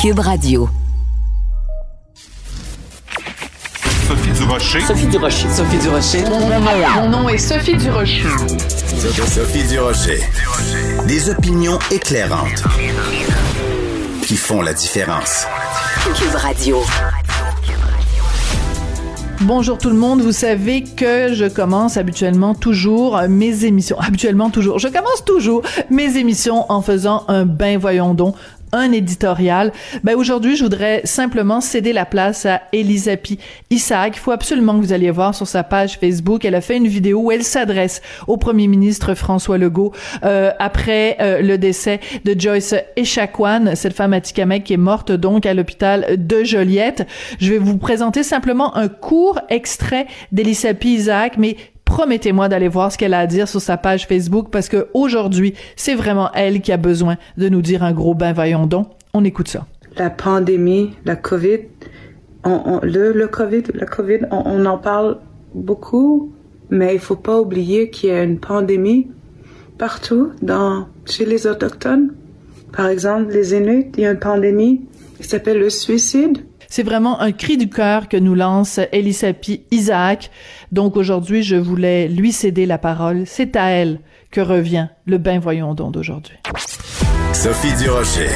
Cube Radio. Sophie Durocher. Sophie Durocher. Sophie Durocher. Mon nom est Sophie Durocher. Sophie Durocher. Des opinions éclairantes qui font la différence. Cube Radio. Bonjour tout le monde, vous savez que je commence habituellement toujours mes émissions, habituellement toujours, je commence toujours mes émissions en faisant un bain voyons donc un éditorial. Ben aujourd'hui, je voudrais simplement céder la place à Elisapi Isaac. Il faut absolument que vous alliez voir sur sa page Facebook. Elle a fait une vidéo où elle s'adresse au premier ministre François Legault euh, après euh, le décès de Joyce Echaquan, cette femme à Tikamek qui est morte donc à l'hôpital de Joliette. Je vais vous présenter simplement un court extrait d'Elisapi Isaac, mais promettez-moi d'aller voir ce qu'elle a à dire sur sa page Facebook parce que aujourd'hui, c'est vraiment elle qui a besoin de nous dire un gros bain voyons donc. On écoute ça. La pandémie, la COVID, on, le, le COVID, la COVID, on, on, en parle beaucoup, mais il faut pas oublier qu'il y a une pandémie partout dans, chez les autochtones. Par exemple, les Inuits, il y a une pandémie qui s'appelle le suicide. C'est vraiment un cri du cœur que nous lance Elisapi Isaac. Donc aujourd'hui, je voulais lui céder la parole. C'est à elle que revient le bain voyons donc d'aujourd'hui. Sophie Durocher.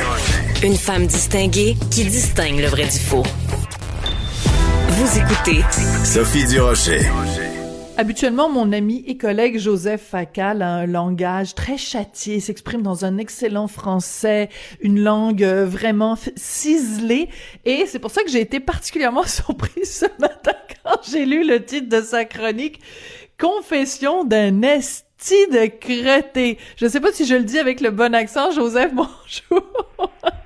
Une femme distinguée qui distingue le vrai du faux. Vous écoutez Sophie Durocher. Habituellement, mon ami et collègue Joseph Facal a un langage très châtié, s'exprime dans un excellent français, une langue vraiment ciselée, et c'est pour ça que j'ai été particulièrement surprise ce matin quand j'ai lu le titre de sa chronique, Confession d'un est de crêté. Je ne sais pas si je le dis avec le bon accent. Joseph, bonjour.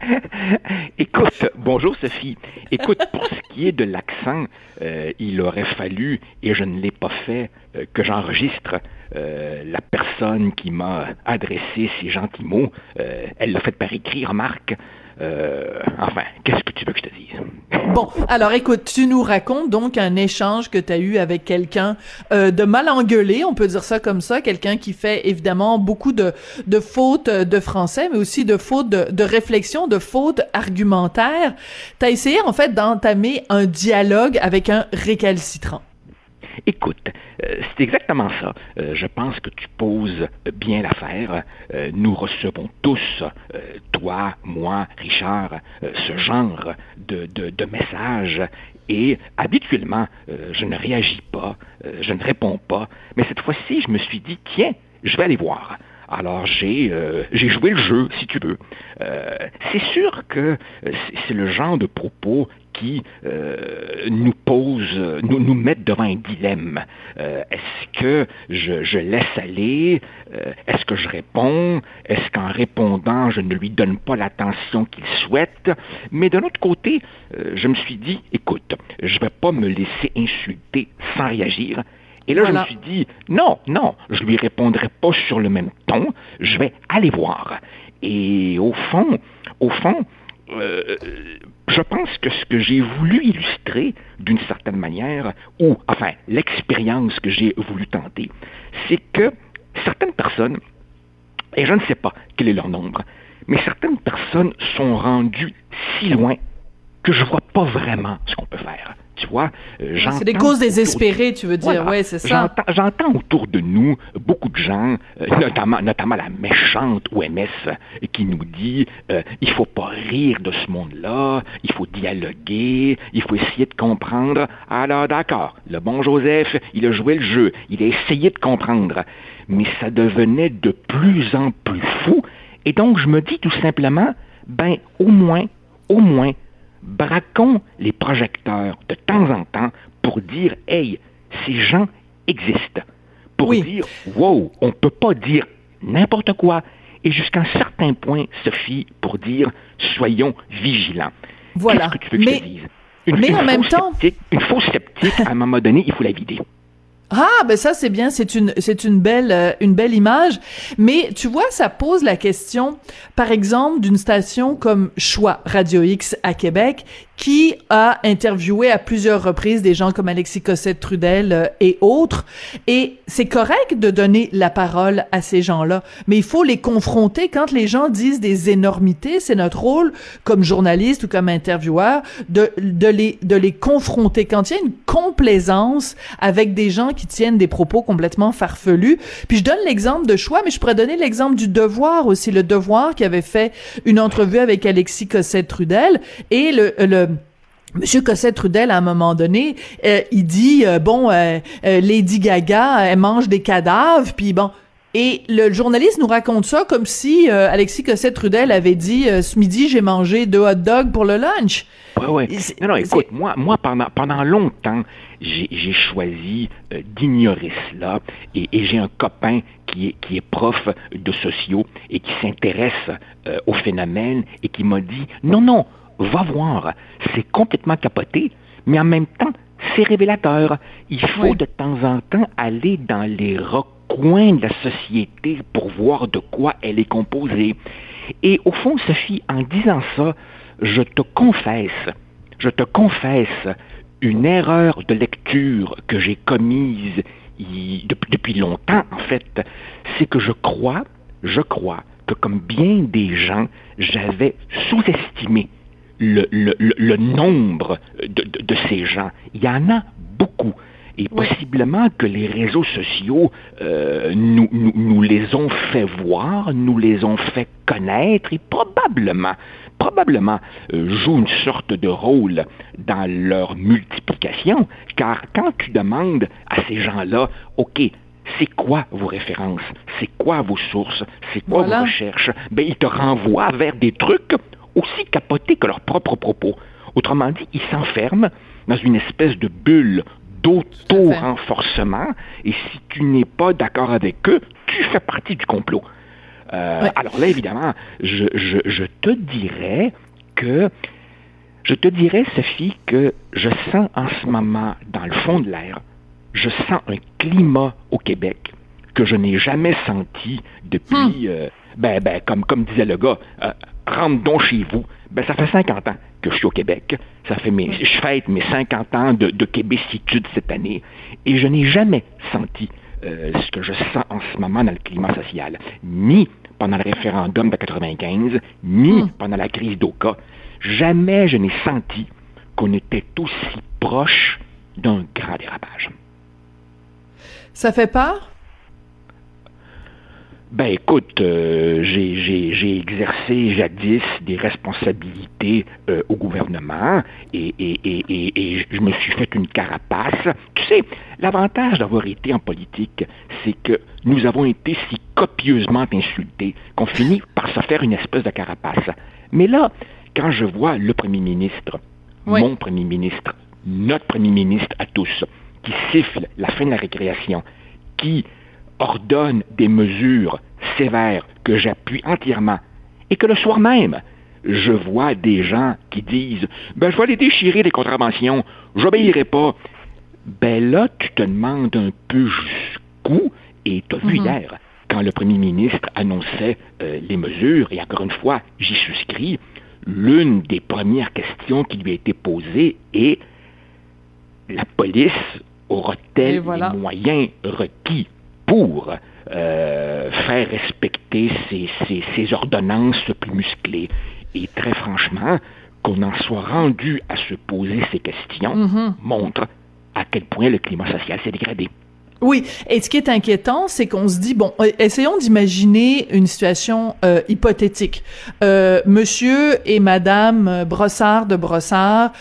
Écoute, bonjour Sophie. Écoute, pour ce qui est de l'accent, euh, il aurait fallu, et je ne l'ai pas fait, euh, que j'enregistre euh, la personne qui m'a adressé ces gentils mots. elle l'a fait par écrit, remarque. Euh, enfin, qu'est-ce que tu veux que je te dise? Bon, alors écoute, tu nous racontes donc un échange que tu as eu avec quelqu'un euh, de mal engueulé, on peut dire ça comme ça, quelqu'un qui fait évidemment beaucoup de, de fautes de français, mais aussi de fautes de, de réflexion, de fautes argumentaires. Tu as essayé en fait d'entamer un dialogue avec un récalcitrant. Écoute, euh, c'est exactement ça. Euh, je pense que tu poses bien l'affaire. Euh, nous recevons tous, toi, moi, Richard, ce genre de, messages et habituellement, je ne réagis pas, je ne réponds pas, mais cette fois-ci, je me suis dit, tiens, je vais aller voir. Alors j'ai j'ai joué le jeu, si tu veux. c'est sûr que c'est le genre de propos qui euh, nous pose, nous, nous mettent devant un dilemme. Euh, est-ce que je, je, laisse aller? Euh, est-ce que je réponds? Est-ce qu'en répondant, je ne lui donne pas l'attention qu'il souhaite? Mais d'un autre côté, je me suis dit, écoute, je ne vais pas me laisser insulter sans réagir. Et là, je me suis dit, non, non, je lui répondrai pas sur le même ton, je vais aller voir. Et au fond, au fond, euh, je pense que ce que j'ai voulu illustrer d'une certaine manière, ou enfin l'expérience que j'ai voulu tenter, c'est que certaines personnes, et je ne sais pas quel est leur nombre, mais certaines personnes sont rendues si loin que je ne vois pas vraiment ce qu'on peut faire. Tu vois, euh, c'est des causes désespérées, tu veux dire, ouais, c'est ça. J'entends autour de nous beaucoup de gens, euh, notamment, notamment la méchante OMS, qui nous dit euh, il faut pas rire de ce monde-là, il faut dialoguer, il faut essayer de comprendre. Alors d'accord, le bon Joseph, il a joué le jeu, il a essayé de comprendre, mais ça devenait de plus en plus fou, et donc je me dis tout simplement, ben au moins, au moins, braquons les projecteurs de temps en temps pour dire, hey, ces gens existent. Pour dire, wow, on ne peut pas dire n'importe quoi. Et jusqu'à un certain point, Sophie, pour dire, soyons vigilants. Voilà. Qu'est-ce que tu veux que mais, je dise? Une, mais en même temps. Une fausse sceptique, à un moment donné, il faut la vider. Ah, ben ça c'est bien, c'est une c'est une belle euh, une belle image, mais tu vois ça pose la question par exemple d'une station comme Choix Radio X à Québec qui a interviewé à plusieurs reprises des gens comme Alexis Cossette Trudel euh, et autres et c'est correct de donner la parole à ces gens-là, mais il faut les confronter quand les gens disent des énormités, c'est notre rôle comme journaliste ou comme intervieweur de de les de les confronter quand il y a une complaisance avec des gens qui tiennent des propos complètement farfelus. Puis je donne l'exemple de choix, mais je pourrais donner l'exemple du Devoir aussi. Le Devoir qui avait fait une entrevue avec Alexis Cossette-Trudel et le, le Monsieur Cossette-Trudel, à un moment donné, euh, il dit euh, bon, euh, Lady Gaga, elle mange des cadavres, puis bon. Et le journaliste nous raconte ça comme si Alexis Cossette-Trudel avait dit ce midi j'ai mangé deux hot dogs pour le lunch. Ouais, ouais. Non, non, écoute, moi, moi pendant, pendant longtemps, j'ai choisi d'ignorer cela et, et j'ai un copain qui est, qui est prof de sociaux et qui s'intéresse au phénomène et qui m'a dit non, non, va voir, c'est complètement capoté, mais en même temps, c'est révélateur. Il faut de temps en temps aller dans les recoins de la société pour voir de quoi elle est composée. Et au fond, Sophie, en disant ça, je te confesse, je te confesse une erreur de lecture que j'ai commise depuis, longtemps, en fait, c'est que je crois, je crois que comme bien des gens, j'avais sous-estimé le, nombre de, ces gens. Il y en a beaucoup. Et possiblement que les réseaux sociaux euh, nous, nous, les ont fait voir, nous les ont fait connaître et probablement probablement euh, jouent une sorte de rôle dans leur multiplication, car quand tu demandes à ces gens-là, OK, c'est quoi vos références, c'est quoi vos sources, c'est quoi vos recherches, ben, ils te renvoient vers des trucs aussi capotés que leurs propres propos. Autrement dit, ils s'enferment dans une espèce de bulle d'auto-renforcement, et si tu n'es pas d'accord avec eux, tu fais partie du complot. Euh, alors là, évidemment, je, je, te dirais que je te dirais, Sophie, que je sens en ce moment, dans le fond de l'air, je sens un climat au Québec que je n'ai jamais senti depuis, hmm. euh, ben, ben, comme, comme disait le gars, euh, rentre donc chez vous. Ben, ça fait 50 ans que je suis au Québec. Ça fait mes, je fête mes 50 ans de, de québécitude cette année. Et je n'ai jamais senti euh, ce que je sens en ce moment dans le climat social, ni pendant le référendum de 95, ni hmm. pendant la crise d'Oka. Jamais je n'ai senti qu'on était aussi proche d'un grand dérapage. Ça fait peur? Ben écoute, euh, j'ai exercé jadis des responsabilités euh, au gouvernement et, et, et, et, je me suis fait une carapace. Tu sais, l'avantage d'avoir été en politique, c'est que nous avons été si copieusement insultés qu'on finit par se faire une espèce de carapace. Mais là, quand je vois le premier ministre, mon premier ministre, notre premier ministre à tous, qui siffle la fin de la récréation, qui ordonne des mesures sévères que j'appuie entièrement, et que le soir même, je vois des gens qui disent Ben, je vais aller déchirer les contraventions, j'obéirai pas. Ben là, tu te demandes un peu jusqu'où, et tu as vu mhm. hier, quand le premier ministre annonçait euh, les mesures, et encore une fois, j'y souscris, l'une des premières questions qui lui a été posée est la police aura-t-elle les moyens requis pour euh, faire respecter ces, ordonnances plus musclées. Et très franchement, qu'on en soit rendu à se poser ces questions mm-hmm. montre à quel point le climat social s'est dégradé. Oui, et ce qui est inquiétant, c'est qu'on se dit bon, euh, essayons d'imaginer une situation euh, hypothétique. monsieur et Madame Brossard de Brossard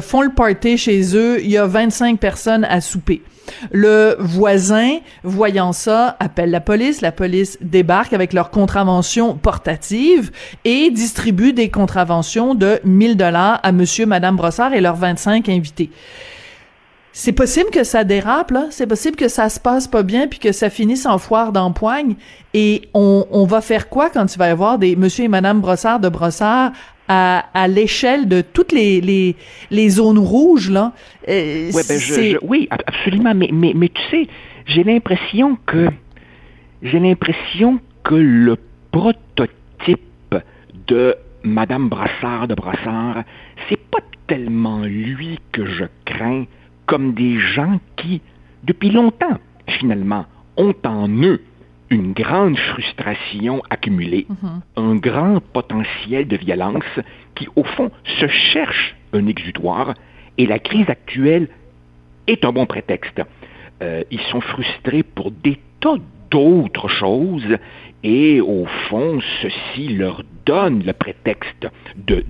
font le party chez eux. Il y a 25 personnes à souper. Le voisin, voyant ça, appelle la police. La police débarque avec leur contravention portative et distribue des contraventions de 1000 dollars à monsieur, madame Brossard et leurs 25 invités. C'est possible que ça dérape, là. C'est possible que ça se passe pas bien puis que ça finisse en foire d'empoigne. Et on, on va faire quoi quand il va y avoir des monsieur et madame Brossard de Brossard à, à l'échelle de toutes les, les, les zones rouges, là. Euh, ouais, ben je, je, oui, absolument. Mais, mais, mais tu sais, j'ai l'impression que j'ai l'impression que le prototype de Madame Brassard de Brassard, c'est pas tellement lui que je crains comme des gens qui, depuis longtemps, finalement, ont en eux une grande frustration accumulée, mm-hmm. un grand potentiel de violence qui, au fond, se cherche un exutoire, et la crise actuelle est un bon prétexte. Euh, ils sont frustrés pour des tas d'autres choses, et au fond, ceci leur donne le prétexte de,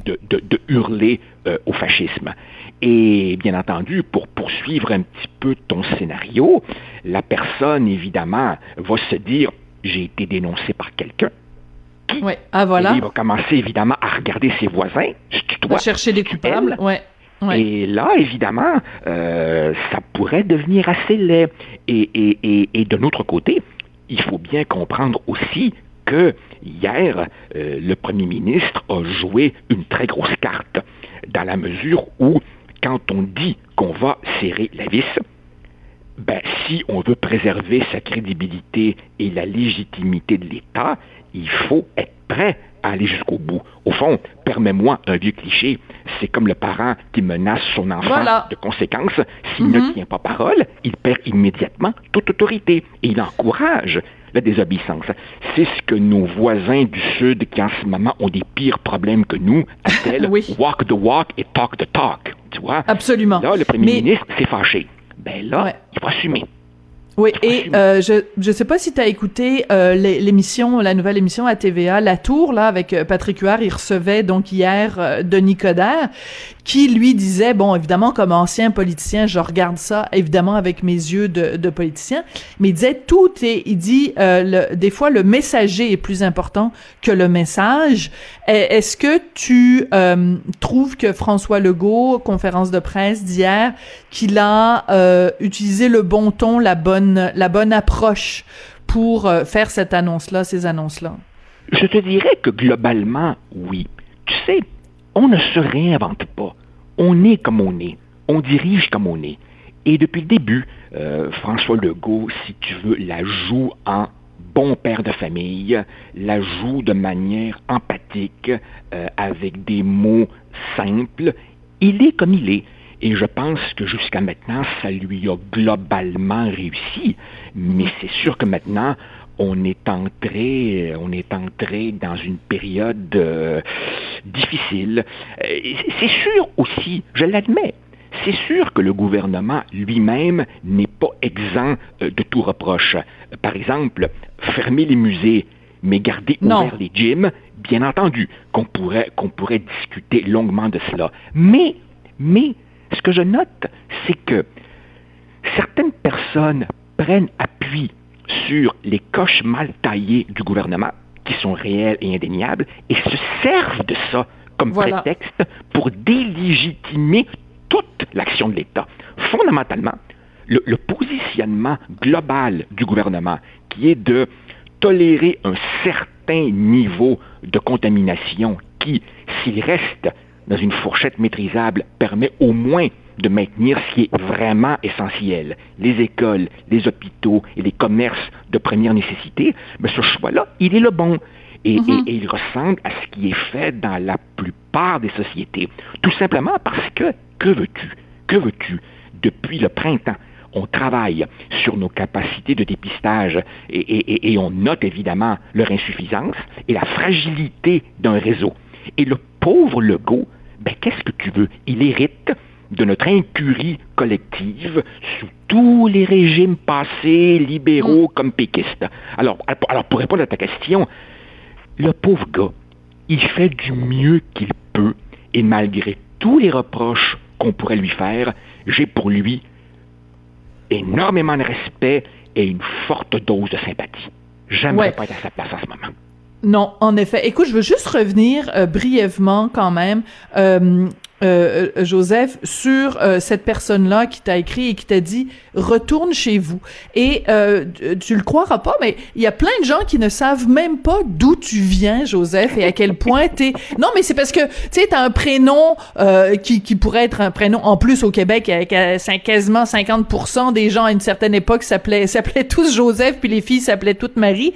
hurler euh, au fascisme. Et bien entendu, pour poursuivre un petit peu ton scénario, la personne, évidemment, va se dire, j'ai été dénoncé par quelqu'un. Oui, ah voilà. il va commencer évidemment à regarder ses voisins, va chercher des coupables, ouais. Et là, évidemment, euh, ça pourrait devenir assez laid. Et, et, et, de notre côté, il faut bien comprendre aussi que hier, euh, le premier ministre a joué une très grosse carte, dans la mesure où, quand on dit qu'on va serrer la vis, ben, si on veut préserver sa crédibilité et la légitimité de l'État, il faut être prêt à aller jusqu'au bout. Au fond, permets-moi un vieux cliché, c'est comme le parent qui menace son enfant de conséquences. S'il ne mhm. tient pas parole, il perd immédiatement toute autorité et il encourage la désobéissance. C'est ce que nos voisins du Sud, qui en ce moment ont des pires problèmes que nous, appellent walk the walk et talk the talk. Tu vois? Absolument. Là, le premier ministre s'est fâché. Ben là, il faut assumer. Oui, et euh, je je sais pas si tu as écouté euh, l'émission, la nouvelle émission à TVA, La Tour, là, avec euh, Patrick Huard, il recevait donc hier euh, Denis Coderre, qui lui disait, bon, évidemment, comme ancien politicien, je regarde ça, évidemment, avec mes yeux de, de politicien, mais il disait tout est, il dit, le, des fois, le messager est plus important que le message. Est-ce que tu trouves que François Legault, conférence de presse d'hier, qu'il a utilisé le bon ton, la bonne la bonne approche pour euh, faire cette annonce-là, ces annonces-là? Je te dirais que globalement, oui. Tu sais, on ne se réinvente pas. On est comme on est. On dirige comme on est. Et depuis le début, euh, François Legault, si tu veux, la joue en bon père de famille, la joue de manière empathique, euh, avec des mots simples. Il est comme il est. Et je pense que jusqu'à maintenant, ça lui a globalement réussi. Mais c'est sûr que maintenant, on est entré, on est entré dans une période euh, difficile. Euh, c'est sûr aussi, je l'admets, c'est sûr que le gouvernement lui-même n'est pas exempt euh, de tout reproche. Par exemple, fermer les musées, mais garder ouverts les gyms, bien entendu qu'on pourrait, qu'on pourrait discuter longuement de cela. Mais, mais, ce que je note, c'est que certaines personnes prennent appui sur les coches mal taillées du gouvernement, qui sont réelles et indéniables, et se servent de ça comme prétexte pour délégitimer toute l'action de l'État. Fondamentalement, le, le, positionnement global du gouvernement, qui est de tolérer un certain niveau de contamination qui, s'il reste dans une fourchette maîtrisable permet au moins de maintenir ce qui est vraiment essentiel, les écoles, les hôpitaux et les commerces de première nécessité, mais ce choix-là, il est le bon. Et, mm-hmm. et, il ressemble à ce qui est fait dans la plupart des sociétés. Tout simplement parce que, que veux-tu? Que veux-tu? Depuis le printemps, on travaille sur nos capacités de dépistage et, on note évidemment leur insuffisance et la fragilité d'un réseau. Et le pauvre Legault, ben, qu'est-ce que tu veux? Il hérite de notre incurie collective sous tous les régimes passés, libéraux mm. comme péquistes. Alors, alors, pour répondre à ta question, le pauvre gars, il fait du mieux qu'il peut, et malgré tous les reproches qu'on pourrait lui faire, j'ai pour lui énormément de respect et une forte dose de sympathie. J'aimerais pas être à sa place en ce moment. Non, en effet. Écoute, je veux juste revenir euh, brièvement quand même. Euh, euh, euh, Joseph, sur euh, cette personne-là qui t'a écrit et qui t'a dit retourne chez vous. Et euh, tu le croiras pas, mais il y a plein de gens qui ne savent même pas d'où tu viens, Joseph, et à quel point t'es. Non, mais c'est parce que tu sais, t'as un prénom qui, qui pourrait être un prénom en plus au Québec, avec quasiment 50% des gens à une certaine époque s'appelaient s'appelaient tous Joseph, puis les filles s'appelaient toutes Marie.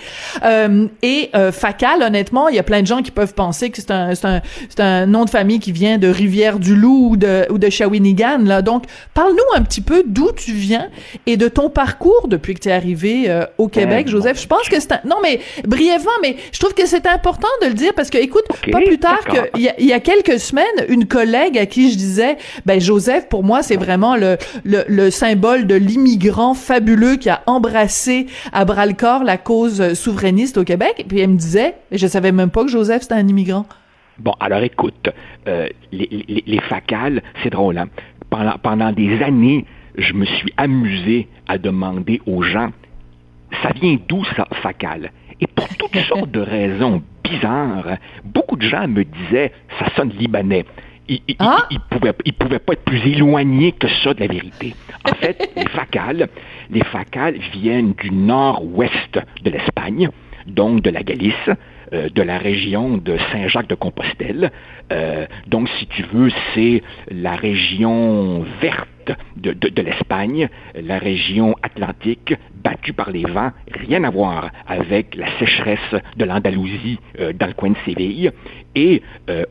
et Facal, honnêtement, il y a plein de gens qui peuvent penser que c'est un c'est un c'est un nom de famille qui vient de Rivière du Loup ou de, ou de Shawinigan. Là. Donc, parle-nous un petit peu d'où tu viens et de ton parcours depuis que tu es arrivé euh, au Québec, Joseph. Je pense que c'est un... Non, mais brièvement, mais je trouve que c'est important de le dire parce que, écoute, pas plus tard qu'il y, a, y a quelques semaines, une collègue à qui je disais, ben Joseph, pour moi, c'est vraiment le, le, le symbole de l'immigrant fabuleux qui a embrassé à bras-le-corps la cause souverainiste au Québec. Et puis elle me disait, je savais même pas que Joseph, c'était un immigrant. Bon, alors écoute, euh, les, les, les, facales, c'est drôle, hein? Pendant, pendant des années, je me suis amusé à demander aux gens, ça vient d'où ça, facal? Et pour toutes sortes de raisons bizarres, beaucoup de gens me disaient, ça sonne libanais. Ils, ne ah? pouvaient, pouvaient pas être plus éloignés que ça de la vérité. En fait, les facales, les facales viennent du nord-ouest de l'Espagne, donc de la Galice, euh, de la région de Saint-Jacques-de-Compostelle. Euh, donc, si tu veux, c'est la région verte de, l'Espagne, la région atlantique battue par les vents, rien à voir avec la sécheresse de l'Andalousie euh, dans le coin de Séville. Et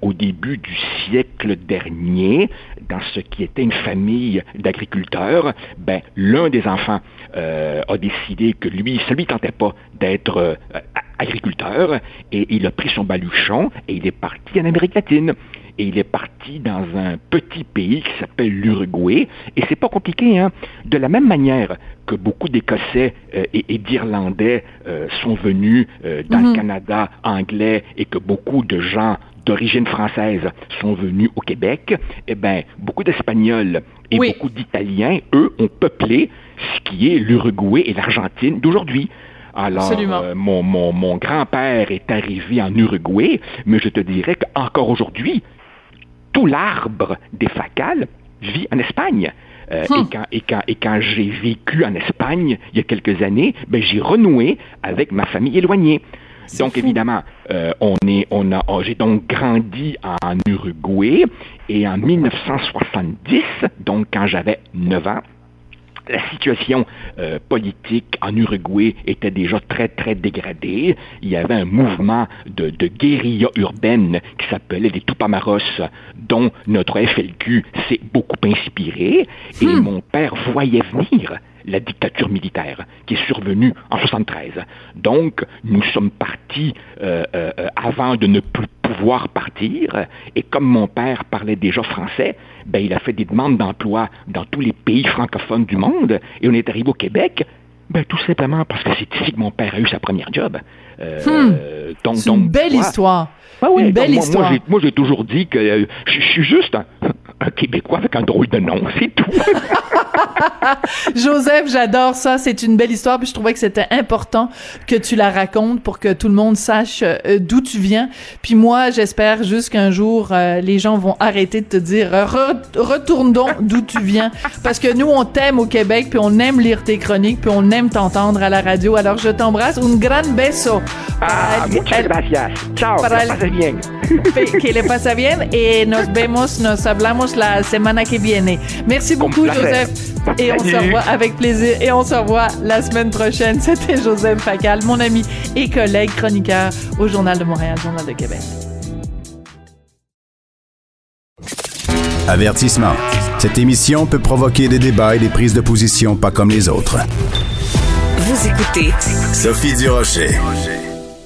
au début du siècle dernier, dans ce qui était une famille d'agriculteurs, ben, l'un des enfants a décidé que lui, ça lui tentait pas d'être agriculteur et il a pris son baluchon et il est parti en Amérique latine. Et il est parti dans un petit pays qui s'appelle l'Uruguay. Et c'est pas compliqué, hein. De la même manière que beaucoup d'Écossais euh, et, d'Irlandais euh, sont venus euh, dans le mhm. Canada anglais et que beaucoup de gens d'origine française sont venus au Québec, eh bien, beaucoup d'Espagnols et beaucoup d'Italiens, eux, ont peuplé ce qui est l'Uruguay et l'Argentine d'aujourd'hui. Alors, euh, mon, mon, mon grand-père est arrivé en Uruguay, mais je te dirais qu'encore aujourd'hui, tout l'arbre des facales vit en Espagne. Euh, et, hmm. quand, et, quand, et quand j'ai vécu en Espagne il y a quelques années, ben, j'ai renoué avec ma famille éloignée. Donc évidemment, euh, on est, on a, oh, j'ai donc grandi en Uruguay et en 1970, donc quand j'avais 9 ans, la situation euh, politique en Uruguay était déjà très, très dégradée. Il y avait un mouvement de, de guérilla urbaine qui s'appelait les Tupamaros, dont notre FLQ s'est beaucoup inspiré. Et hmm. mon père voyait venir la dictature militaire qui est survenue en 73. Donc, nous sommes partis euh, euh, avant de ne plus pouvoir partir. Et comme mon père parlait déjà français, ben, il a fait des demandes d'emploi dans tous les pays francophones du monde. Et on est arrivé au Québec, ben, tout simplement parce que c'est ici que mon père a eu sa première job. Euh, hmm. c'est une belle histoire. une belle histoire. Moi, j'ai toujours dit que euh, je suis juste un, un Québécois avec un drôle de nom, c'est tout. Joseph, j'adore ça. C'est une belle histoire. Puis je trouvais que c'était important que tu la racontes pour que tout le monde sache euh, d'où tu viens. Puis moi, j'espère juste qu'un jour, euh, les gens vont arrêter de te dire retourne donc d'où tu viens. Parce que nous, on t'aime au Québec, puis on aime lire tes chroniques, puis on aime t'entendre à la radio. Alors je t'embrasse. Un gran beso. Ah, muchas gracias. Ciao. Para que le bien. Que le pasa bien. Et nos vemos, nos hablamos la semana que viene. Merci beaucoup, Joseph. Et on se revoit avec plaisir. Et on se revoit la semaine prochaine. C'était Joseph Facal, mon ami et collègue chroniqueur au Journal de Montréal, Journal de Québec. Avertissement. Cette émission peut provoquer des débats et des prises de position pas comme les autres. Vous écoutez Sophie Durocher.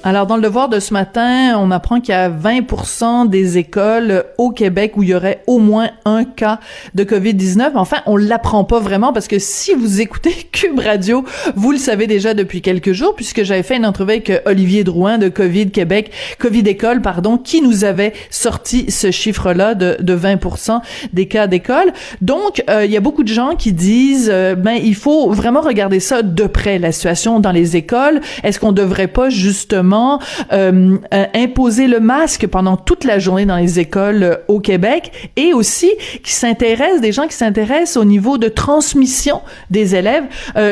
Alors, dans le devoir de ce matin, on apprend qu'il y a 20 des écoles au Québec où il y aurait au moins un cas de COVID-19. Enfin, on l'apprend pas vraiment parce que si vous écoutez Cube Radio, vous le savez déjà depuis quelques jours puisque j'avais fait une entrevue avec Olivier Drouin de COVID Québec, COVID École, pardon, qui nous avait sorti ce chiffre-là de, de 20 des cas d'école. Donc, euh, il y a beaucoup de gens qui disent, euh, ben, il faut vraiment regarder ça de près, la situation dans les écoles. Est-ce qu'on devrait pas justement gouvernement euh, imposer le masque pendant toute la journée dans les écoles au Québec et aussi qui s'intéressent, des gens qui s'intéressent au niveau de transmission des élèves.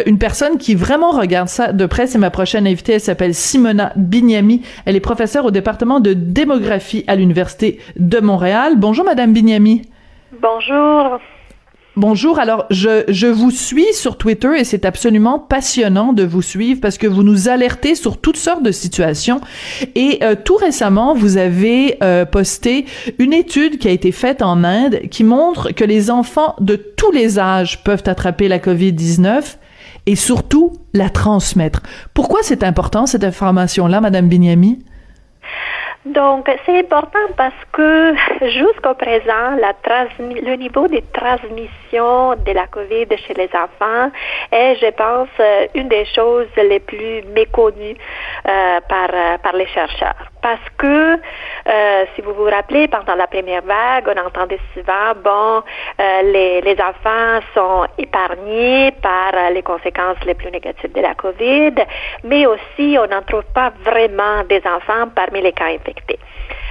une personne qui vraiment regarde ça de près, c'est ma prochaine invitée, elle s'appelle Simona Bignami. Elle est professeure au département de démographie à l'Université de Montréal. Bonjour, Madame Bignami. Bonjour. Bonjour. Alors, je, je vous suis sur Twitter et c'est absolument passionnant de vous suivre parce que vous nous alertez sur toutes sortes de situations. Et euh, tout récemment, vous avez euh, posté une étude qui a été faite en Inde qui montre que les enfants de tous les âges peuvent attraper la COVID-19 et surtout la transmettre. Pourquoi c'est important cette information-là, Madame Binyami? Donc, c'est important parce que jusqu'au présent, la le niveau de transmission de la COVID chez les enfants est, je pense, euh, une des choses les plus méconnues euh, par, euh, par les chercheurs. Parce que, euh, si vous vous rappelez, pendant la première vague, on entendait souvent, bon, euh, les, les enfants sont épargnés par les conséquences les plus négatives de la COVID, mais aussi on n'en trouve pas vraiment des enfants parmi les cas infectés.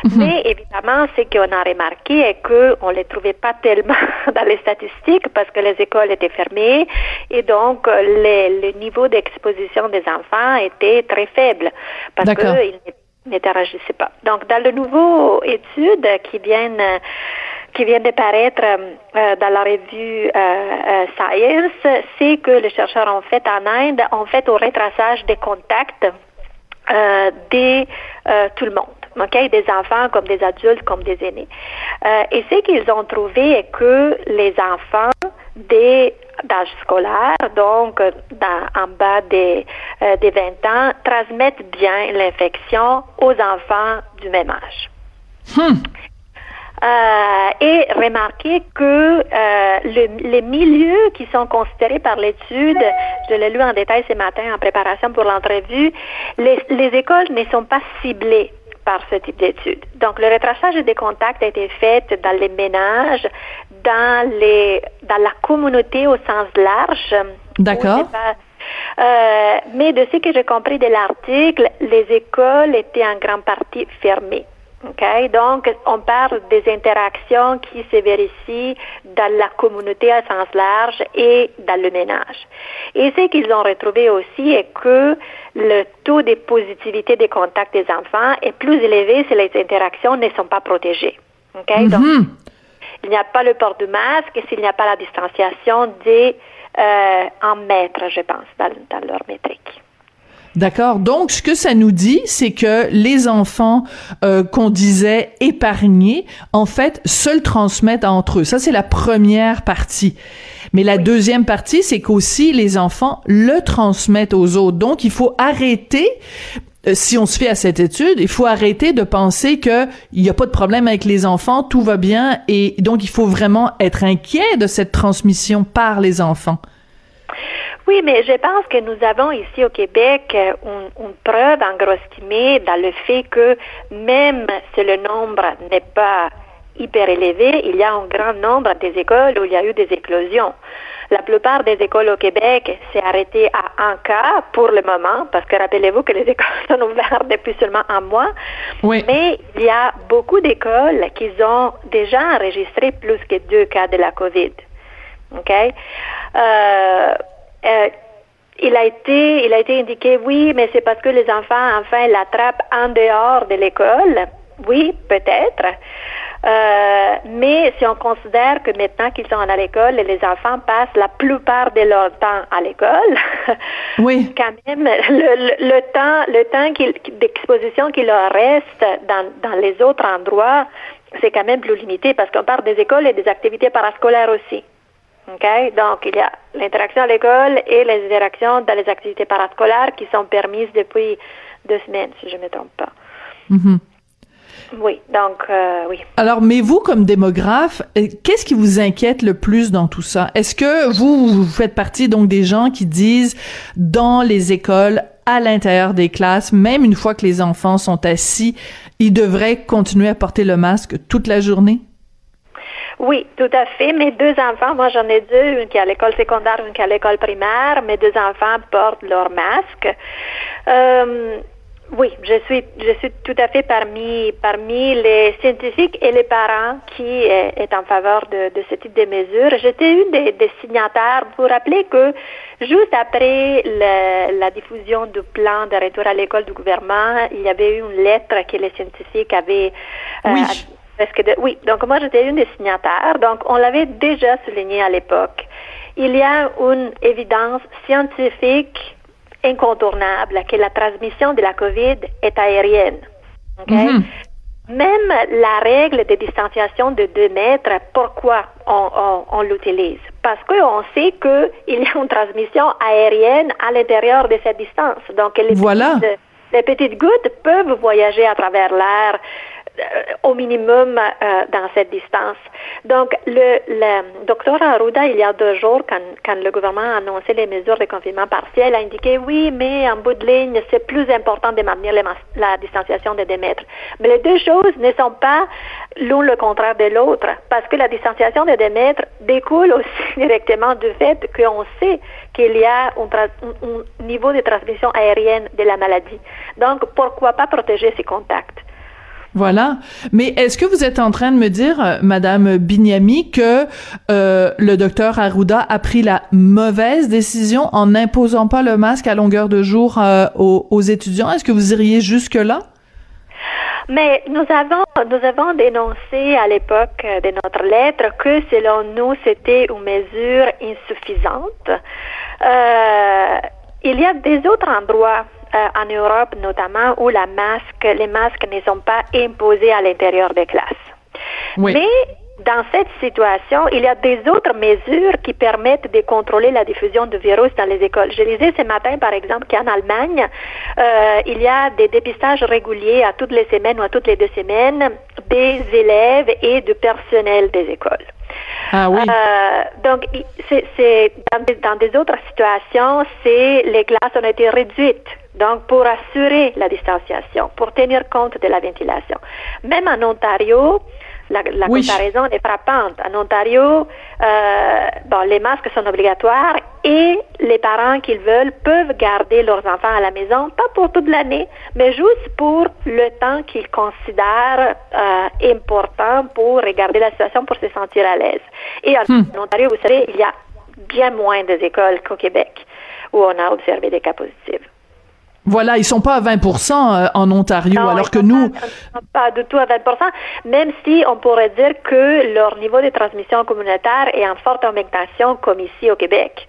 Mhm. Mais évidemment, ce qu'on a remarqué est qu'on ne les trouvait pas tellement dans les statistiques parce que les écoles étaient fermées et donc le niveau d'exposition des enfants était très faible parce qu'ils n'interagissaient pas. Donc, dans le nouveau étude qui viennent qui vient de paraître euh, dans la revue euh, euh, Science, c'est que les chercheurs ont fait en Inde ont fait au retraçage des contacts de tout le monde. Okay, des enfants comme des adultes, comme des aînés. et ce qu'ils ont trouvé est que les enfants des d'âge scolaire, donc dans, en bas des, euh, des 20 ans, transmettent bien l'infection aux enfants du même âge. Hmm. Euh, et remarquez que euh, le, les milieux qui sont considérés par l'étude, je l'ai lu en détail ce matin en préparation pour l'entrevue, les, les écoles ne sont pas ciblées par ce type d'études. Donc, le retraçage des contacts a été fait dans les ménages, dans, les, dans la communauté au sens large. D'accord. Euh, mais de ce que j'ai compris de l'article, les écoles étaient en grande partie fermées. Okay? Donc, on parle des interactions qui se vérifient dans la communauté à sens large et dans le ménage. Et ce qu'ils ont retrouvé aussi est que le taux de positivité des contacts des enfants est plus élevé si les interactions ne sont pas protégées. Okay? Donc, mm-hmm. il n'y a pas le port du masque et s'il n'y a pas la distanciation des euh, en mètres, je pense, dans, dans leur métrique. D'accord? Donc, ce que ça nous dit, c'est que les enfants euh, qu'on disait épargnés, en fait, se le transmettent entre eux. Ça, c'est la première partie. Mais la deuxième partie, c'est qu'aussi les enfants le transmettent aux autres. Donc, il faut arrêter euh, si on se fait à cette étude, il faut arrêter de penser que il n'y a pas de problème avec les enfants, tout va bien, et donc il faut vraiment être inquiet de cette transmission par les enfants. Oui, mais je pense que nous avons ici au Québec euh, une, preuve en gros dans le fait que même si le nombre n'est pas hyper élevé, il y a un grand nombre des écoles où il y a eu des éclosions. La plupart des écoles au Québec s'est arrêtée à un cas pour le moment, parce que rappelez-vous que les écoles sont ouvertes depuis seulement un mois. Oui. Mais il y a beaucoup d'écoles qui ont déjà enregistré plus que deux cas de la COVID. OK? Euh, euh, il a été, il a été indiqué, oui, mais c'est parce que les enfants, enfin, l'attrapent en dehors de l'école. Oui, peut-être. Euh, mais si on considère que maintenant qu'ils sont à l'école, les enfants passent la plupart de leur temps à l'école, oui. quand même, le, le, temps, le temps d'exposition qui leur reste dans, dans les autres endroits, c'est quand même plus limité parce qu'on parle des écoles et des activités parascolaires aussi. Okay? Donc, il y a l'interaction à l'école et les interactions dans les activités parascolaires qui sont permises depuis deux semaines, si je ne me trompe pas. Mm-hmm. Oui, donc euh, oui. Alors, mais vous, comme démographe, euh, qu'est-ce qui vous inquiète le plus dans tout ça? Est-ce que vous, vous faites partie donc des gens qui disent dans les écoles, à l'intérieur des classes, même une fois que les enfants sont assis, ils devraient continuer à porter le masque toute la journée? Oui, tout à fait. Mes deux enfants, moi j'en ai deux, une qui est à l'école secondaire, une qui est à l'école primaire. Mes deux enfants portent leur masque. Euh, Oui, je suis, je suis tout à fait parmi, parmi les scientifiques et les parents qui est, en faveur de, de, ce type de mesures. J'étais une des, des, signataires. Vous rappeler que juste après le, la diffusion du plan de retour à l'école du gouvernement, il y avait eu une lettre que les scientifiques avaient. Euh, oui. Presque de, oui, donc moi j'étais une des signataires. Donc on l'avait déjà souligné à l'époque. Il y a une évidence scientifique incontournable que la transmission de la COVID est aérienne. Okay? Mm -hmm. Même la règle de distanciation de 2 mètres, pourquoi on, on, on l'utilise? Parce qu'on sait qu'il y a une transmission aérienne à l'intérieur de cette distance. Donc, les, voilà. petites, les petites gouttes peuvent voyager à travers l'air au minimum euh, dans cette distance. Donc, le, le docteur Arruda, il y a deux jours, quand, quand le gouvernement a annoncé les mesures de confinement partiel, a indiqué oui, mais en bout de ligne, c'est plus important de maintenir la distanciation de 2 mètres. Mais les deux choses ne sont pas l'un le contraire de l'autre, parce que la distanciation de 2 mètres découle aussi directement du fait qu'on sait qu'il y a un, un niveau de transmission aérienne de la maladie. Donc, pourquoi pas protéger ces contacts? Voilà. Mais est-ce que vous êtes en train de me dire, euh, Madame Bignami, que euh, le docteur Arruda a pris la mauvaise décision en n'imposant pas le masque à longueur de jour euh, aux, étudiants? Est-ce que vous iriez jusque-là? Mais nous avons, nous avons dénoncé à l'époque de notre lettre que selon nous, c'était une mesure insuffisante. il y a des autres endroits euh, en Europe notamment où la masque, les masques ne sont pas imposés à l'intérieur des classes. Oui. Mais dans cette situation, il y a des autres mesures qui permettent de contrôler la diffusion du virus dans les écoles. Je lisais ce matin, par exemple, qu'en Allemagne, euh, il y a des dépistages réguliers à toutes les semaines ou à toutes les deux semaines des élèves et du personnel des écoles. Ah oui. Euh, donc, c'est dans, dans, des autres situations, c'est les classes ont été réduites. Donc, pour assurer la distanciation, pour tenir compte de la ventilation. Même en Ontario, la, la oui. comparaison est frappante. En Ontario, euh, bon, les masques sont obligatoires et les parents qui veulent peuvent garder leurs enfants à la maison, pas pour toute l'année, mais juste pour le temps qu'ils considèrent euh, important pour regarder la situation, pour se sentir à l'aise. Et en, Hmm. en Ontario, vous savez, il y a bien moins des écoles qu'au Québec où on a observé des cas positifs. Voilà, ils sont pas à 20% en Ontario, non, alors que nous... Pas, pas, du tout à 20% même si on pourrait dire que leur niveau de transmission communautaire est en forte augmentation comme ici au Québec.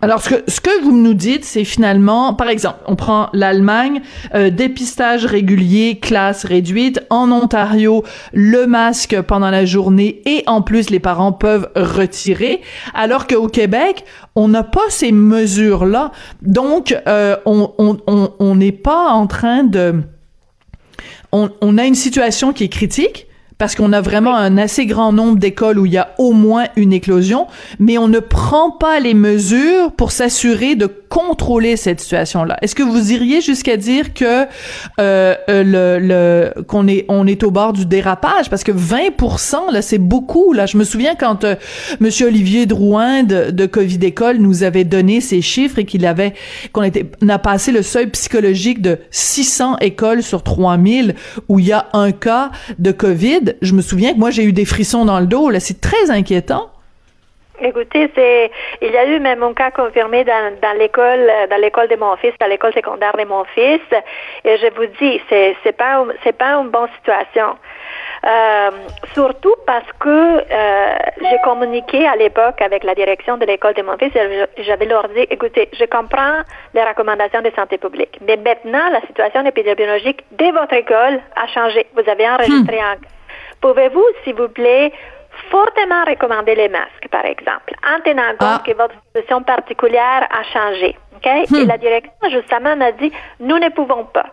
Alors, ce que, ce que vous nous dites, c'est finalement, par exemple, on prend l'Allemagne, euh, dépistage régulier, classe réduite. En Ontario, le masque pendant la journée et en plus, les parents peuvent retirer. Alors qu'au Québec, on n'a pas ces mesures-là. Donc, euh, on n'est on, on, n'est pas en train de... On, on a une situation qui est critique parce qu'on a vraiment un assez grand nombre d'écoles où il y a au moins une éclosion, mais on ne prend pas les mesures pour s'assurer de contrôler cette situation-là. Est-ce que vous iriez jusqu'à dire que euh, le, le qu'on est on est au bord du dérapage? Parce que 20% là c'est beaucoup là. Je me souviens quand euh, Monsieur Olivier Drouin de, de Covid École nous avait donné ces chiffres et qu'il avait qu'on était on a passé le seuil psychologique de 600 écoles sur 3000 où il y a un cas de Covid je me souviens que moi j'ai eu des frissons dans le dos. Là, c'est très inquiétant. Écoutez, c'est il y a eu même un cas confirmé dans, dans l'école dans l'école de mon fils, dans l'école secondaire de mon fils, et je vous dis, c'est c'est pas c'est pas une bonne situation. Euh, surtout parce que euh, j'ai communiqué à l'époque avec la direction de l'école de mon fils et j'avais leur dit, écoutez, je comprends les recommandations de santé publique, mais maintenant la situation épidémiologique de votre école a changé. Vous avez enregistré Hmm. un Pouvez-vous, s'il vous plaît, fortement recommander les masques, par exemple, en tenant compte Ah. que votre situation particulière a changé. Okay? Hmm. Et la direction, justement, m'a dit, nous ne pouvons pas.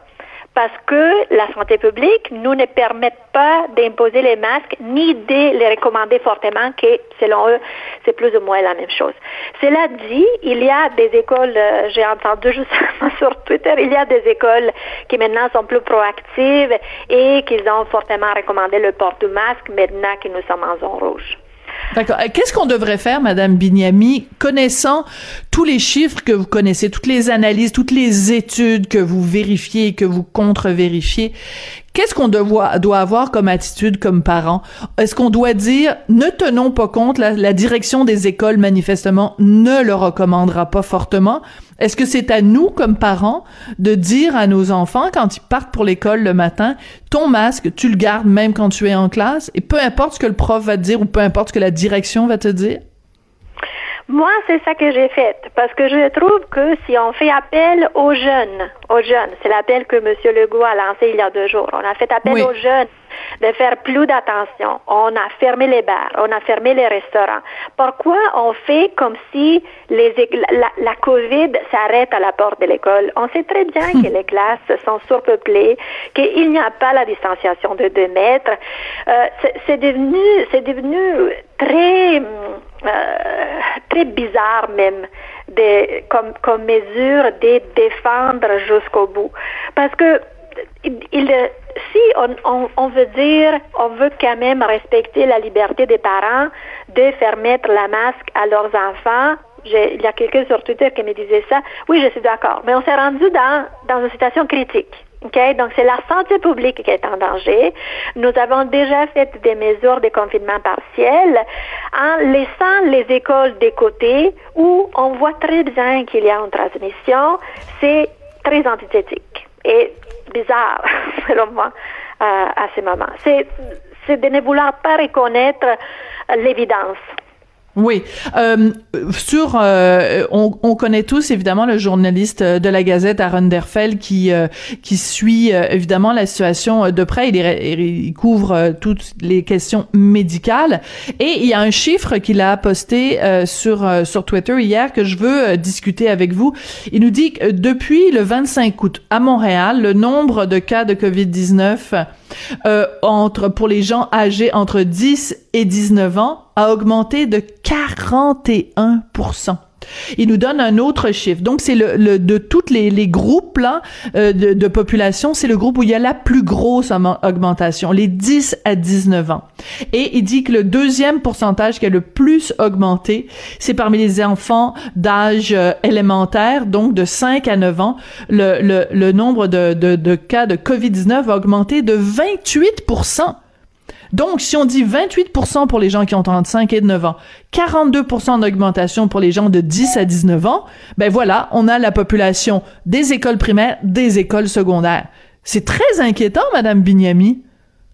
Parce que la santé publique nous ne permet pas d'imposer les masques ni de les recommander fortement, que selon eux, c'est plus ou moins la même chose. Cela dit, il y a des écoles, euh, j'ai entendu justement sur Twitter, il y a des écoles qui maintenant sont plus proactives et qui ont fortement recommandé le port du masque maintenant que nous sommes en zone rouge. D'accord. Qu'est-ce qu'on devrait faire, Madame Bignami, connaissant tous les chiffres que vous connaissez, toutes les analyses, toutes les études que vous vérifiez que vous contre-vérifiez? Qu'est-ce qu'on doit, avoir comme attitude comme parent? Est-ce qu'on doit dire, ne tenons pas compte, la direction des écoles, manifestement, ne le recommandera pas fortement? Est-ce que c'est à nous, comme parents, de dire à nos enfants, quand ils partent pour l'école le matin, ton masque, tu le gardes même quand tu es en classe, et peu importe ce que le prof va te dire ou peu importe ce que la direction va te dire? Moi, c'est ça que j'ai fait, parce que je trouve que si on fait appel aux jeunes, aux jeunes, c'est l'appel que M. Legault a lancé il y a deux jours, on a fait appel aux jeunes de faire plus d'attention. On a fermé les bars, on a fermé les restaurants. Pourquoi on fait comme si la, COVID s'arrête à la porte de l'école? On sait très bien que les classes sont surpeuplées, qu'il n'y a pas la distanciation de deux mètres. Euh, c'est devenu, très euh, très bizarre même comme, comme mesure de défendre jusqu'au bout. Parce que il, si on, veut dire, on veut quand même respecter la liberté des parents de faire mettre la masque à leurs enfants, il y a quelqu'un sur Twitter qui me disait ça. Oui, je suis d'accord. Mais on s'est rendu dans, une situation critique. Donc, c'est la santé publique qui est en danger. Nous avons déjà fait des mesures de confinement partiel en laissant les écoles de côté où on voit très bien qu'il y a une transmission. C'est très antithétique et bizarre, selon moi, euh, à ce moment. C'est de ne vouloir pas reconnaître l'évidence. Oui. Euh, sur, euh, on, on, connaît tous évidemment le journaliste de la Gazette, Aaron Derfel, qui euh, qui suit euh, évidemment la situation de près. Il, il, couvre toutes les questions médicales. Et il y a un chiffre qu'il a posté sur sur Twitter hier que je veux discuter avec vous. Il nous dit que depuis le 25 août à Montréal, le nombre de cas de Covid-19 euh, entre pour les gens âgés entre 10 et 19 ans a augmenté de 41 il nous donne un autre chiffre. Donc, c'est le, de toutes les, les groupes là, euh, de, de, population, c'est le groupe où il y a la plus grosse augmentation, les 10 à 19 ans. Et il dit que le deuxième pourcentage qui a le plus augmenté, c'est parmi les enfants d'âge euh, élémentaire, donc de 5 à 9 ans. Le, le, le nombre de, de, de cas de COVID-19 a augmenté de 28 donc, si on dit 28% pour les gens qui ont entre 5 et 9 ans, 42% d'augmentation pour les gens de 10 à 19 ans, ben voilà, on a la population des écoles primaires, des écoles secondaires. C'est très inquiétant, Madame Bignami.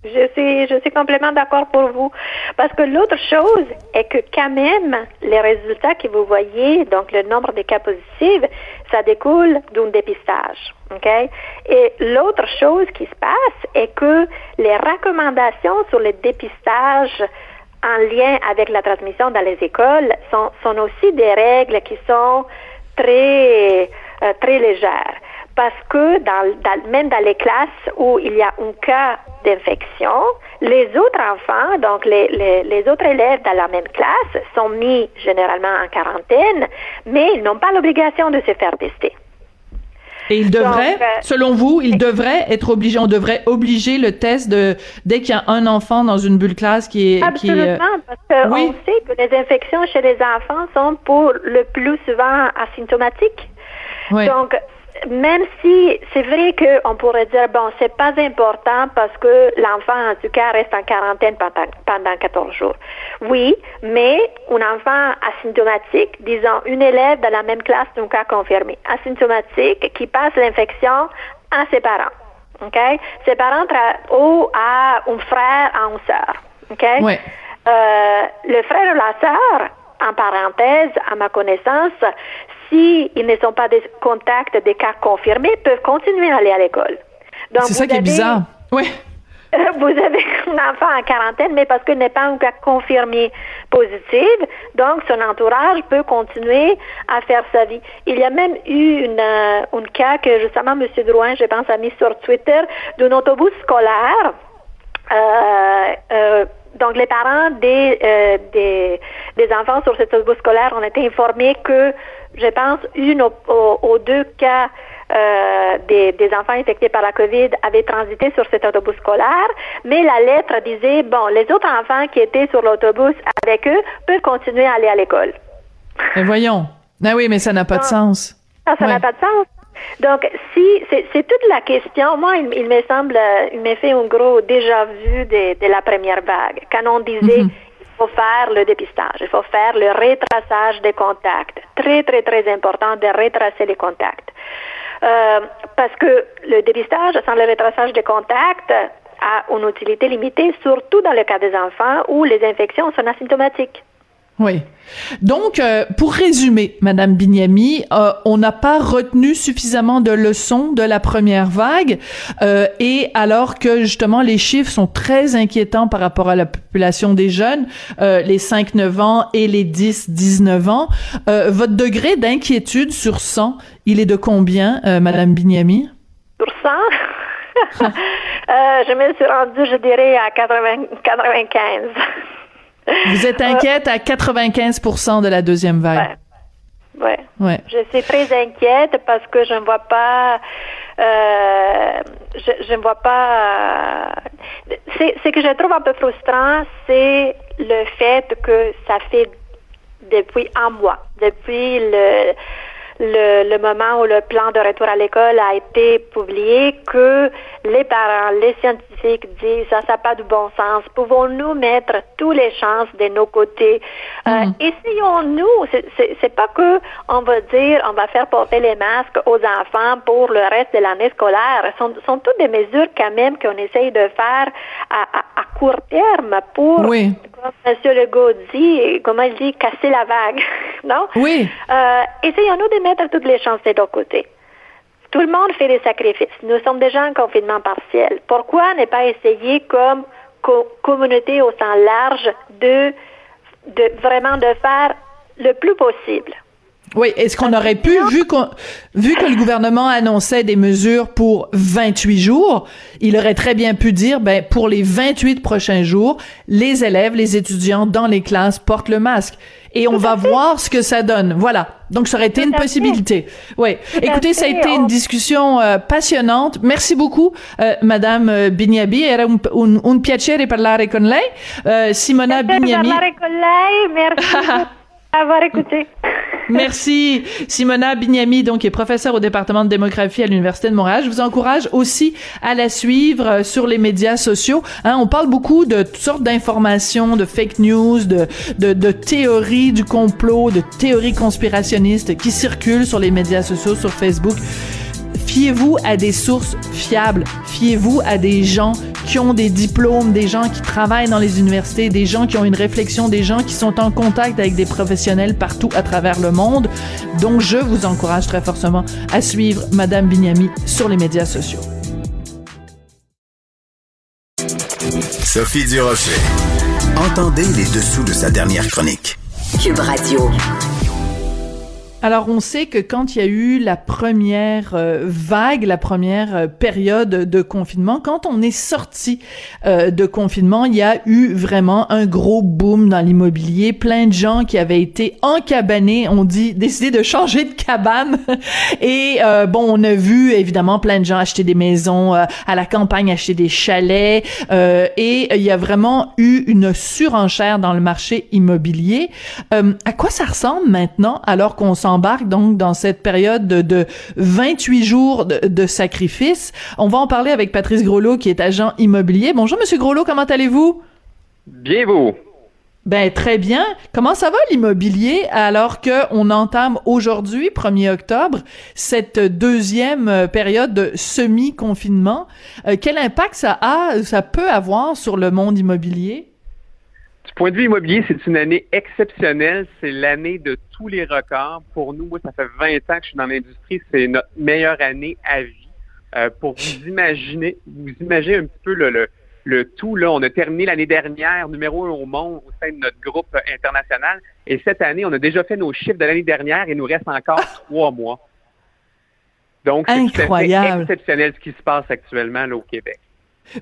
Je suis, je suis complètement d'accord pour vous. Parce que l'autre chose est que quand même, les résultats que vous voyez, donc le nombre de cas positifs, ça découle d'un dépistage. OK? Et l'autre chose qui se passe est que les recommandations sur le dépistage en lien avec la transmission dans les écoles sont, sont aussi des règles qui sont très, euh, très légères parce que dans, dans, même dans les classes où il y a un cas d'infection, les autres enfants, donc les, les, les, autres élèves dans la même classe, sont mis généralement en quarantaine, mais ils n'ont pas l'obligation de se faire tester. Et il devrait, euh, selon vous, il devrait être obligé, on devrait obliger le test de dès qu'il y a un enfant dans une bulle classe qui est. Absolument, qui est, parce qu'on oui. sait que les infections chez les enfants sont pour le plus souvent asymptomatiques. Oui. Donc, même si c'est vrai qu'on pourrait dire, bon, c'est pas important parce que l'enfant, en tout cas, reste en quarantaine pendant, pendant 14 jours. Oui, mais un enfant asymptomatique, disons, une élève de la même classe d'un cas confirmé, asymptomatique, qui passe l'infection à ses parents. OK? Ses parents ou à un frère, à une sœur. OK? Oui. Euh, le frère ou la sœur, en parenthèse, à ma connaissance, s'ils ne sont pas des contacts des cas confirmés, peuvent continuer à aller à l'école. C'est ça qui est bizarre. Oui. Vous avez un enfant en quarantaine, mais parce qu'il n'est pas un cas confirmé positif, donc son entourage peut continuer à faire sa vie. Il y a même eu une, euh, un cas que justement M. Drouin, je pense, a mis sur Twitter d'un autobus scolaire. Euh, euh, donc, les parents des, euh, des, des, enfants sur cet autobus scolaire ont été informés que je pense, une ou, deux cas euh, des, des, enfants infectés par la COVID avaient transité sur cet autobus scolaire, mais la lettre disait, bon, les autres enfants qui étaient sur l'autobus avec eux peuvent continuer à aller à l'école. Et voyons. Ah oui, mais ça n'a pas de sens. Ça n'a pas de sens. Donc, si c'est toute la question, moi, il, me semble, euh, il m'a fait un gros déjà vu de, de, la première vague. Quand on disait, mhm. Faut faire le dépistage, il faut faire le retraçage des contacts. Très, très, très important de retracer les contacts. Euh, parce que le dépistage sans le retraçage des contacts a une utilité limitée, surtout dans le cas des enfants où les infections sont asymptomatiques. Oui. Donc, euh, pour résumer, Madame Bignami, euh, on n'a pas retenu suffisamment de leçons de la première vague, euh, et alors que justement les chiffres sont très inquiétants par rapport à la population des jeunes, les 5-9 ans et les 10-19 ans, votre degré d'inquiétude sur 100, il est de combien, Madame Bignami? Sur 100? je me suis rendue, je dirais, à 80, 95. Vous êtes inquiète à 95% de la deuxième vague? Ouais. ouais. Je suis très inquiète parce que je ne vois pas. Euh, je, ne vois pas. ce que je trouve un peu frustrant, c'est le fait que ça fait depuis un mois, depuis le le, le, moment où le plan de retour à l'école a été publié que les parents, les scientifiques disent ça, ça n'a pas de bon sens. Pouvons-nous mettre tous les chances de nos côtés? Euh, mm. Essayons-nous. C'est pas que on va dire on va faire porter les masques aux enfants pour le reste de l'année scolaire. Ce sont, sont toutes des mesures quand même qu'on essaye de faire à, à, à court terme pour oui comme M. Legault dit, comment il dit, casser la vague, non? Oui. Euh, essayons-nous de mettre toutes les chances de nos côtés. Tout le monde fait des sacrifices. Nous sommes déjà en confinement partiel. Pourquoi ne pas essayer comme communauté au sens large de, de vraiment de faire le plus possible? Oui, est-ce qu'on aurait pu, vu, qu'on, vu que le gouvernement annonçait des mesures pour 28 jours, il aurait très bien pu dire, ben, pour les 28 prochains jours, les élèves, les étudiants dans les classes portent le masque. Et on va voir ce que ça donne. Voilà. Donc, ça aurait été une possibilité. Oui. Écoutez, ça a été une discussion euh, passionnante. Merci beaucoup, euh, Madame euh, Bignabi. Era un, un, un piacere parlare con lei. Euh, Simona Bignami. parlare con lei. Merci. avoir écouté. Merci. Simona Bignami, donc, est professeure au département de démographie à l'Université de Montréal. Je vous encourage aussi à la suivre euh, sur les médias sociaux. Hein, on parle beaucoup de toutes sortes d'informations, de fake news, de, de, de théories du complot, de théories conspirationnistes qui circulent sur les médias sociaux, sur Facebook. Fiez-vous à des sources fiables. Fiez-vous à des gens qui ont des diplômes, des gens qui travaillent dans les universités, des gens qui ont une réflexion, des gens qui sont en contact avec des professionnels partout à travers le monde. Donc, je vous encourage très fortement à suivre Madame Bignami sur les médias sociaux. Sophie Durocher. Entendez les dessous de sa dernière chronique. Cube Radio. Alors, on sait que quand il y a eu la première euh, vague, la première euh, période de confinement, quand on est sorti euh, de confinement, il y a eu vraiment un gros boom dans l'immobilier. Plein de gens qui avaient été encabanés ont dit décidé de changer de cabane. Et bon, on a vu évidemment plein de gens acheter des maisons à la campagne, acheter des chalets. et il y a vraiment eu une surenchère dans le marché immobilier. à quoi ça ressemble maintenant alors qu'on s'en embarque donc dans cette période de, 28 jours de, sacrifice. On va en parler avec Patrice Groslo, qui est agent immobilier. Bonjour, Monsieur Groslo, comment allez-vous? Bien, vous? Ben très bien. Comment ça va l'immobilier alors que on entame aujourd'hui, 1er octobre, cette deuxième euh, période de semi-confinement? Euh, quel impact ça a, ça peut avoir sur le monde immobilier? Du point de vue immobilier, c'est une année exceptionnelle. C'est l'année de tous les records. Pour nous, moi, ça fait 20 ans que je suis dans l'industrie. C'est notre meilleure année à vie. Euh, pour vous imaginer, vous imaginez un petit peu le, le, tout, là, on a terminé l'année dernière numéro un au monde au sein de notre groupe international. Et cette année, on a déjà fait nos chiffres de l'année dernière et il nous reste encore trois mois. Donc, c'est exceptionnel ce qui se passe actuellement là, au Québec.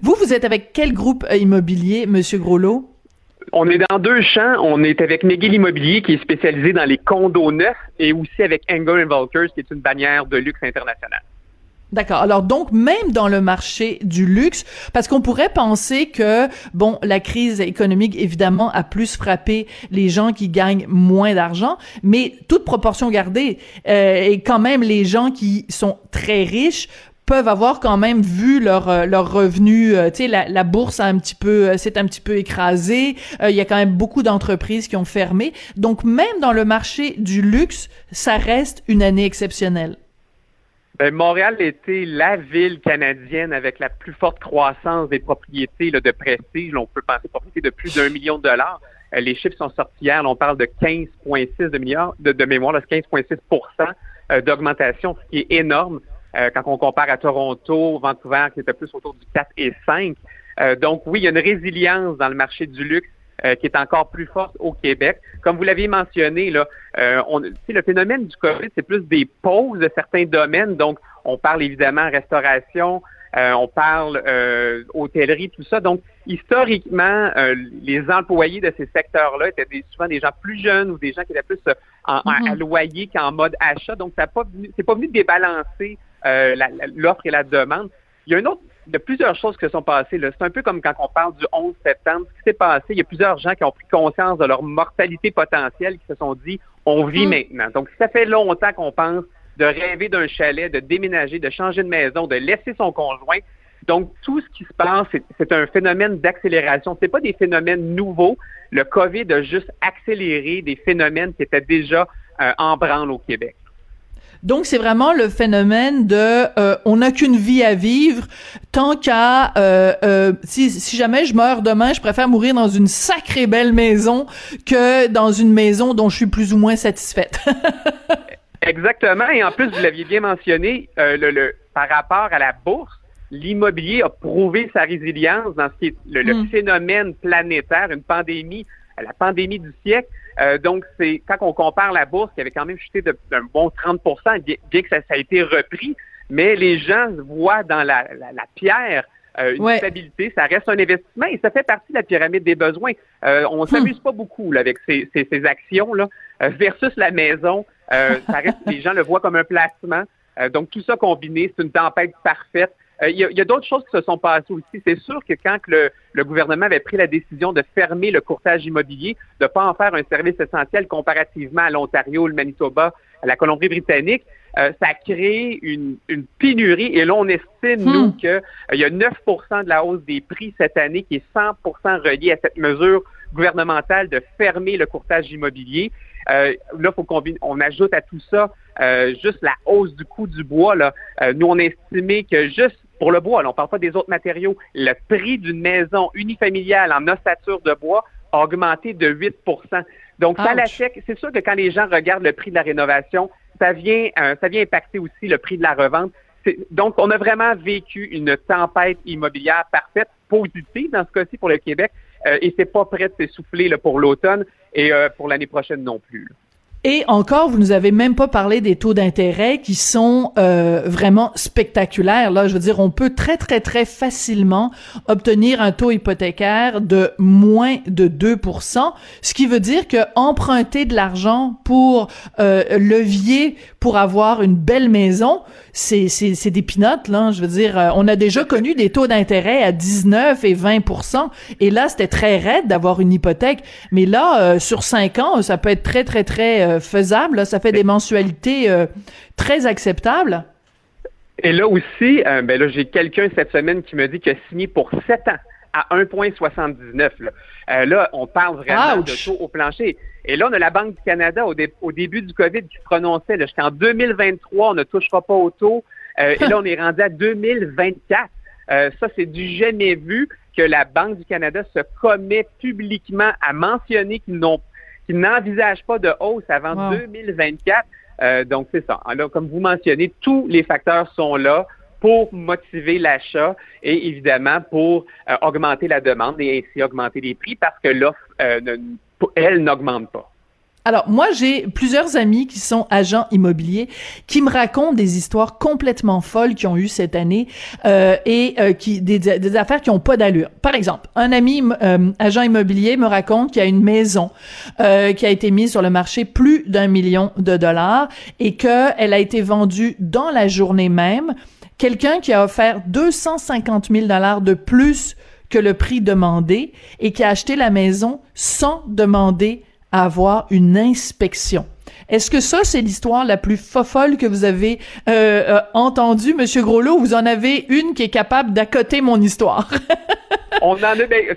Vous, vous êtes avec quel groupe immobilier, Monsieur Groslot? On est dans deux champs. On est avec McGill Immobilier, qui est spécialisé dans les condos neufs, et aussi avec Engel Volkers, qui est une bannière de luxe internationale. D'accord. Alors donc même dans le marché du luxe, parce qu'on pourrait penser que bon la crise économique évidemment a plus frappé les gens qui gagnent moins d'argent, mais toute proportion gardée euh, et quand même les gens qui sont très riches peuvent avoir quand même vu leur euh, leur revenu euh, tu sais la, la, bourse a un petit peu c'est un petit peu écrasé il y a quand même beaucoup d'entreprises qui ont fermé donc même dans le marché du luxe ça reste une année exceptionnelle ben, Montréal était la ville canadienne avec la plus forte croissance des propriétés de prestige. on peut penser de plus d'un million de dollars. Euh, les chiffres sont sortis hier. on parle de 15,6 de milliards de, de mémoire, 15,6 euh, d'augmentation, ce qui est énorme euh, quand on compare à Toronto, Vancouver, qui était plus autour du 4 et 5. donc oui, il y a une résilience dans le marché du luxe euh, qui est encore plus forte au Québec. Comme vous l'aviez mentionné, là, euh, on, le phénomène du COVID, c'est plus des pauses de certains domaines. Donc, on parle évidemment restauration, euh, on parle euh, hôtellerie, tout ça. Donc, historiquement, les employés de ces secteurs-là étaient souvent des gens plus jeunes ou des gens qui étaient plus en, mm-hmm. à loyer qu'en mode achat. Donc, ça pas c'est pas venu débalancer l'offre et la demande. Il y a une autre il y a plusieurs choses qui se sont passées. C'est un peu comme quand on parle du 11 septembre. Ce qui s'est passé, il y a plusieurs gens qui ont pris conscience de leur mortalité potentielle, qui se sont dit, on vit mm. maintenant. Donc, ça fait longtemps qu'on pense de rêver d'un chalet, de déménager, de changer de maison, de laisser son conjoint. Donc, tout ce qui se passe, c'est un phénomène d'accélération. Ce pas des phénomènes nouveaux. Le COVID a juste accéléré des phénomènes qui étaient déjà euh, en branle au Québec. Donc c'est vraiment le phénomène de euh, on n'a qu'une vie à vivre tant qu'à euh, si jamais je meurs demain, je préfère mourir dans une sacrée belle maison que dans une maison dont je suis plus ou moins satisfaite. Exactement et en plus vous l'aviez bien mentionné le, le par rapport à la bourse l'immobilier a prouvé sa résilience dans ce qui est le, le hmm. phénomène planétaire, une pandémie, la pandémie du siècle. Euh, donc, c'est quand on compare la bourse qui avait quand même chuté d'un bon 30% bien, que ça, a été repris, mais les gens voient dans la, pierre euh, une stabilité, ça reste un investissement et ça fait partie de la pyramide des besoins. Euh, on s'amuse hmm. pas beaucoup avec ces, ces, actions là versus la maison. Ça reste, les gens le voient comme un placement. donc tout ça combiné, c'est une tempête parfaite. Il y a, d'autres choses qui se sont passées aussi. C'est sûr que quand le, le, gouvernement avait pris la décision de fermer le courtage immobilier, de ne pas en faire un service essentiel comparativement à l'Ontario, le Manitoba, à la Colombie-Britannique, euh, ça a créé une, une, pénurie. Et là, on estime, nous, hmm. qu'il euh, y a 9% de la hausse des prix cette année qui est 100% reliée à cette mesure gouvernementale de fermer le courtage immobilier. Euh, là, faut qu'on on ajoute à tout ça euh, juste la hausse du coût du bois. Là. Euh, nous, on a estimé que juste pour le bois, là, on ne parle pas des autres matériaux, le prix d'une maison unifamiliale en ossature de bois a augmenté de 8% Donc, ça l'achète. C'est sûr que quand les gens regardent le prix de la rénovation, ça vient, euh, ça vient impacter aussi le prix de la revente. Donc, on a vraiment vécu une tempête immobilière parfaite, positive dans ce cas-ci pour le Québec, et c'est pas prêt de s'essouffler pour l'automne et euh, pour l'année prochaine non plus. Et encore, vous nous avez même pas parlé des taux d'intérêt qui sont euh, vraiment spectaculaires. Là, je veux dire, on peut très très très facilement obtenir un taux hypothécaire de moins de 2%, ce qui veut dire que emprunter de l'argent pour euh, levier pour avoir une belle maison, c'est c'est c'est des pinottes là. Je veux dire, euh, on a déjà connu des taux d'intérêt à 19 et 20%, et là c'était très raide d'avoir une hypothèque. Mais là, euh, sur 5 ans, ça peut être très très très euh, faisable. Ça fait des mensualités euh, très acceptables. Et là aussi, euh, ben là, j'ai quelqu'un cette semaine qui me dit qu'il a signé pour 7 ans à 1,79. Là. là, on parle vraiment de taux au plancher. Et là, on a la Banque du Canada au, début du COVID qui prononçait jusqu'en 2023, on ne touchera pas au taux. et là, on est rendu à 2024. ça, c'est du jamais vu que la Banque du Canada se commet publiquement à mentionner qu'ils n'ont qui n'envisage pas de hausse avant 2024. Euh, donc, c'est ça. Alors, comme vous mentionnez, tous les facteurs sont là pour motiver l'achat et évidemment pour euh, augmenter la demande et ainsi augmenter les prix parce que l'offre, euh, elle, n'augmente pas. Alors moi j'ai plusieurs amis qui sont agents immobiliers qui me racontent des histoires complètement folles qu'ils ont eues cette année euh, et euh, qui des, affaires qui ont pas d'allure. Par exemple, un ami euh, agent immobilier me raconte qu'il y a une maison euh, qui a été mise sur le marché plus d'un million de dollars et que elle a été vendue dans la journée même quelqu'un qui a offert 250 000 dollars de plus que le prix demandé et qui a acheté la maison sans demander à avoir une inspection. Est-ce que ça, c'est l'histoire la plus fofolle que vous avez euh, euh, entendue, Monsieur Groslot, ou vous en avez une qui est capable d'accoter mon histoire? on en a, ben,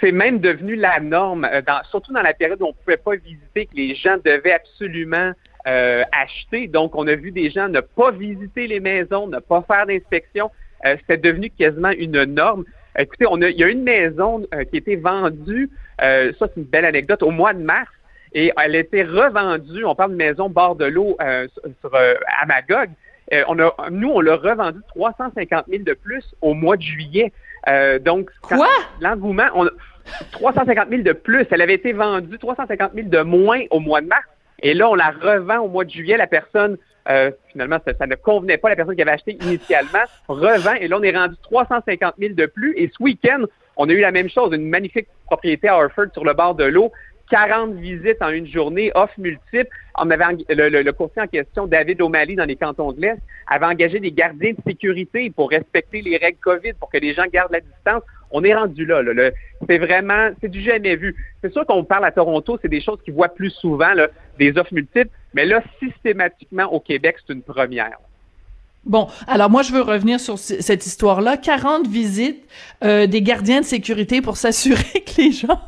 c'est même devenu la norme, euh, dans, surtout dans la période où on pouvait pas visiter, que les gens devaient absolument euh, acheter. Donc, on a vu des gens ne pas visiter les maisons, ne pas faire d'inspection. Euh, C'était devenu quasiment une norme. Écoutez, on a, il y a une maison euh, qui a été vendue, ça c'est une belle anecdote, au mois de mars, et elle a été revendue, on parle de maison bord de l'eau sur, à Magog, on a, nous, on l'a revendue 350 000 de plus au mois de juillet. donc, Quoi? l'engouement, on 350 000 de plus. Elle avait été vendue 350 000 de moins au mois de mars. Et là, on la revend au mois de juillet. La personne, euh, finalement, ça, ne convenait pas. La personne qui avait acheté initialement revend. Et là, on est rendu 350 000 de plus. Et ce week-end, on a eu la même chose. Une magnifique propriété à Harford sur le bord de l'eau. 40 visites en une journée, off multiples. On avait le, le, courtier en question, David O'Malley, dans les cantons de l'Est, avait engagé des gardiens de sécurité pour respecter les règles COVID, pour que les gens gardent la distance. On est rendu là. c'est vraiment, c'est du jamais vu. C'est sûr qu'on parle à Toronto, c'est des choses qu'ils voient plus souvent, des offres multiples, mais là, systématiquement, au Québec, c'est une première. Bon, alors moi je veux revenir sur cette histoire-là. 40 visites euh, des gardiens de sécurité pour s'assurer que les gens,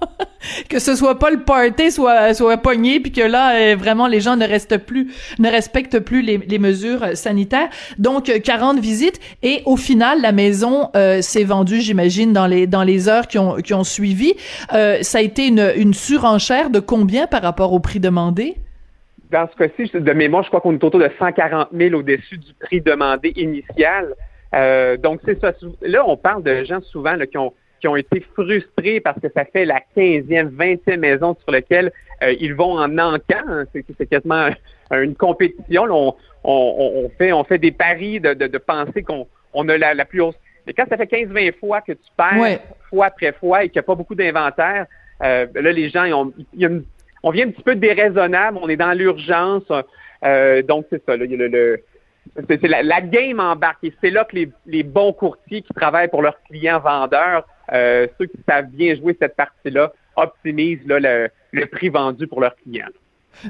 que ce soit pas le party soit soit pogné, puis que là euh, vraiment les gens ne restent plus, ne respectent plus les, les mesures sanitaires. Donc 40 visites et au final la maison euh, s'est vendue, j'imagine, dans les dans les heures qui ont qui ont suivi. ça a été une une surenchère de combien par rapport au prix demandé? Dans ce cas-ci, de mémoire, je crois qu'on est autour de 140 000 au-dessus du prix demandé initial. Euh, donc, c'est ça. Là, on parle de gens souvent qui, ont, qui ont été frustrés parce que ça fait la 15e, 20e maison sur laquelle euh, ils vont en encan. C'est quasiment une compétition. on, on, fait, on fait des paris de, de, penser qu'on on a la, la, plus hausse. Mais quand ça fait 15-20 fois que tu perds, fois après fois, et qu'il n'y a pas beaucoup d'inventaire, euh, là, les gens, ils ont, il y a une on vient un petit peu déraisonnable, on est dans l'urgence. Euh, donc, c'est ça. le, c'est la, la, game embarque. Et c'est là que les, bons courtiers qui travaillent pour leurs clients vendeurs, euh, ceux qui savent bien jouer cette partie-là, optimisent le, le prix vendu pour leurs clients.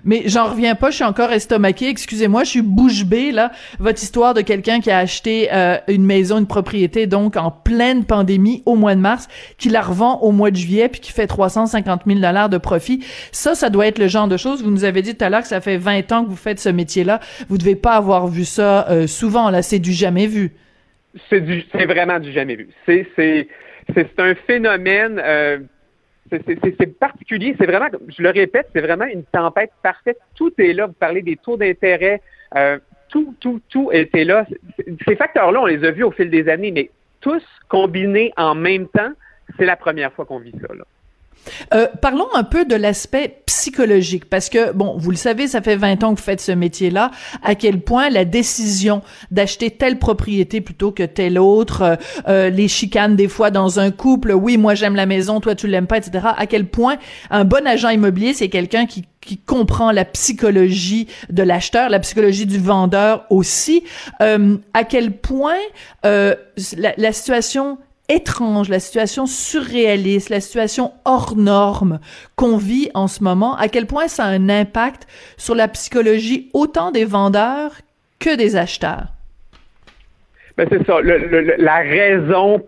Mais j'en reviens pas, je suis encore estomaqué. Excusez-moi, je suis bouche bée là. Votre histoire de quelqu'un qui a acheté euh, une maison, une propriété, donc en pleine pandémie au mois de mars, qui la revend au mois de juillet puis qui fait 350 000 dollars de profit. Ça, ça doit être le genre de choses. Vous nous avez dit tout à l'heure que ça fait 20 ans que vous faites ce métier-là. Vous devez pas avoir vu ça euh, souvent. Là, c'est du jamais vu. C'est du, c'est vraiment du jamais vu. C'est, c'est, c'est un phénomène. Euh c'est particulier. C'est vraiment, je le répète, c'est vraiment une tempête parfaite. Tout est là. Vous parlez des taux d'intérêt. Euh, tout, tout, tout était là. Ces facteurs-là, on les a vus au fil des années, mais tous combinés en même temps, c'est la première fois qu'on vit ça. Là. Euh, parlons un peu de l'aspect psychologique, parce que, bon, vous le savez, ça fait 20 ans que vous faites ce métier-là, à quel point la décision d'acheter telle propriété plutôt que telle autre, euh, euh, les chicanes des fois dans un couple, oui, moi j'aime la maison, toi tu l'aimes pas, etc., à quel point un bon agent immobilier, c'est quelqu'un qui qui comprend la psychologie de l'acheteur, la psychologie du vendeur aussi, à quel point la, la situation étrange, la situation surréaliste, la situation hors norme qu'on vit en ce moment, à quel point ça a un impact sur la psychologie autant des vendeurs que des acheteurs. Ben c'est ça. la raison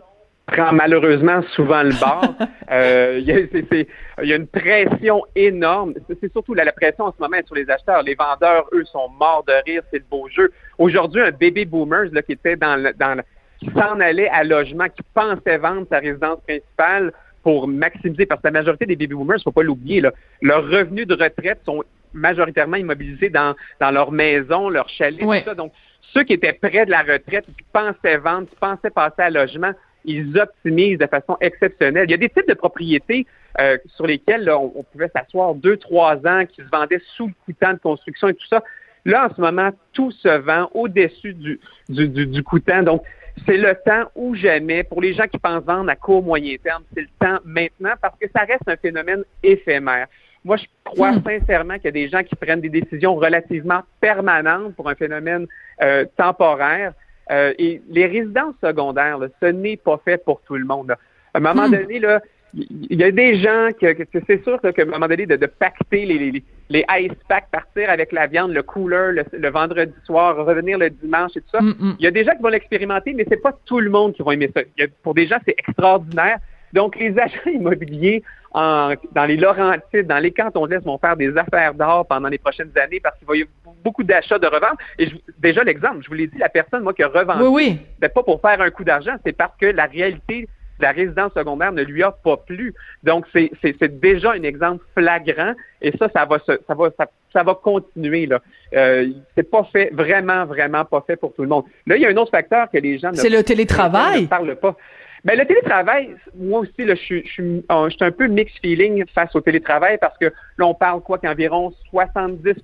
prend malheureusement souvent le bord. Euh, il y, a une pression énorme. C'est surtout la, pression en ce moment sur les acheteurs. Les vendeurs, eux, sont morts de rire. C'est le beau jeu. Aujourd'hui, un baby boomers là, qui était dans, le, dans, qui s'en allait à logement, qui pensait vendre sa résidence principale pour maximiser, parce que la majorité des baby boomers, faut pas l'oublier, leurs revenus de retraite sont majoritairement immobilisés dans, dans leur maison, leur chalet, tout ça. Donc, ceux qui étaient près de la retraite, qui pensaient vendre, qui pensaient passer à logement, ils optimisent de façon exceptionnelle. Il y a des types de propriétés euh, sur lesquelles on, pouvait s'asseoir deux, trois ans, qui se vendaient sous le coûtant de construction et tout ça. Là, en ce moment, tout se vend au-dessus du, du, du, du coûtant. Donc, c'est le temps ou jamais. Pour les gens qui pensent vendre à court, moyen terme, c'est le temps maintenant parce que ça reste un phénomène éphémère. Moi, je crois hmm. sincèrement qu'il y a des gens qui prennent des décisions relativement permanentes pour un phénomène euh, temporaire. Euh, et les résidences secondaires, ce n'est pas fait pour tout le monde. À un moment Hmm. donné, là, il y a des gens que, que c'est sûr qu'à un moment donné, de, de pacter les, les, les ice packs, partir avec la viande, le cooler le, le vendredi soir, revenir le dimanche et tout ça. Mm, mm. Il y a des gens qui vont l'expérimenter, mais c'est pas tout le monde qui va aimer ça. Il y a- pour des gens, c'est extraordinaire. Donc, les agents immobiliers en, dans les Laurentides, dans les cantons de l'Est vont faire des affaires d'or pendant les prochaines années parce qu'il va y avoir beaucoup d'achats de revente. Et je- déjà, l'exemple, je vous l'ai dit, la personne, moi, qui a revendu, Oui, oui. c'est pas pour faire un coup d'argent, c'est parce que la réalité la résidence secondaire ne lui a pas plu. Donc, c'est déjà un exemple flagrant et ça, ça va se, ça va, ça, ça va continuer. là. Euh, c'est pas fait, vraiment, vraiment pas fait pour tout le monde. Là, il y a un autre facteur que les gens ne C'est le ne télétravail. parlent pas. Mais le télétravail, moi aussi, là, je suis, je suis, je suis un peu mixed feeling face au télétravail parce que là, on parle quoi qu'environ 70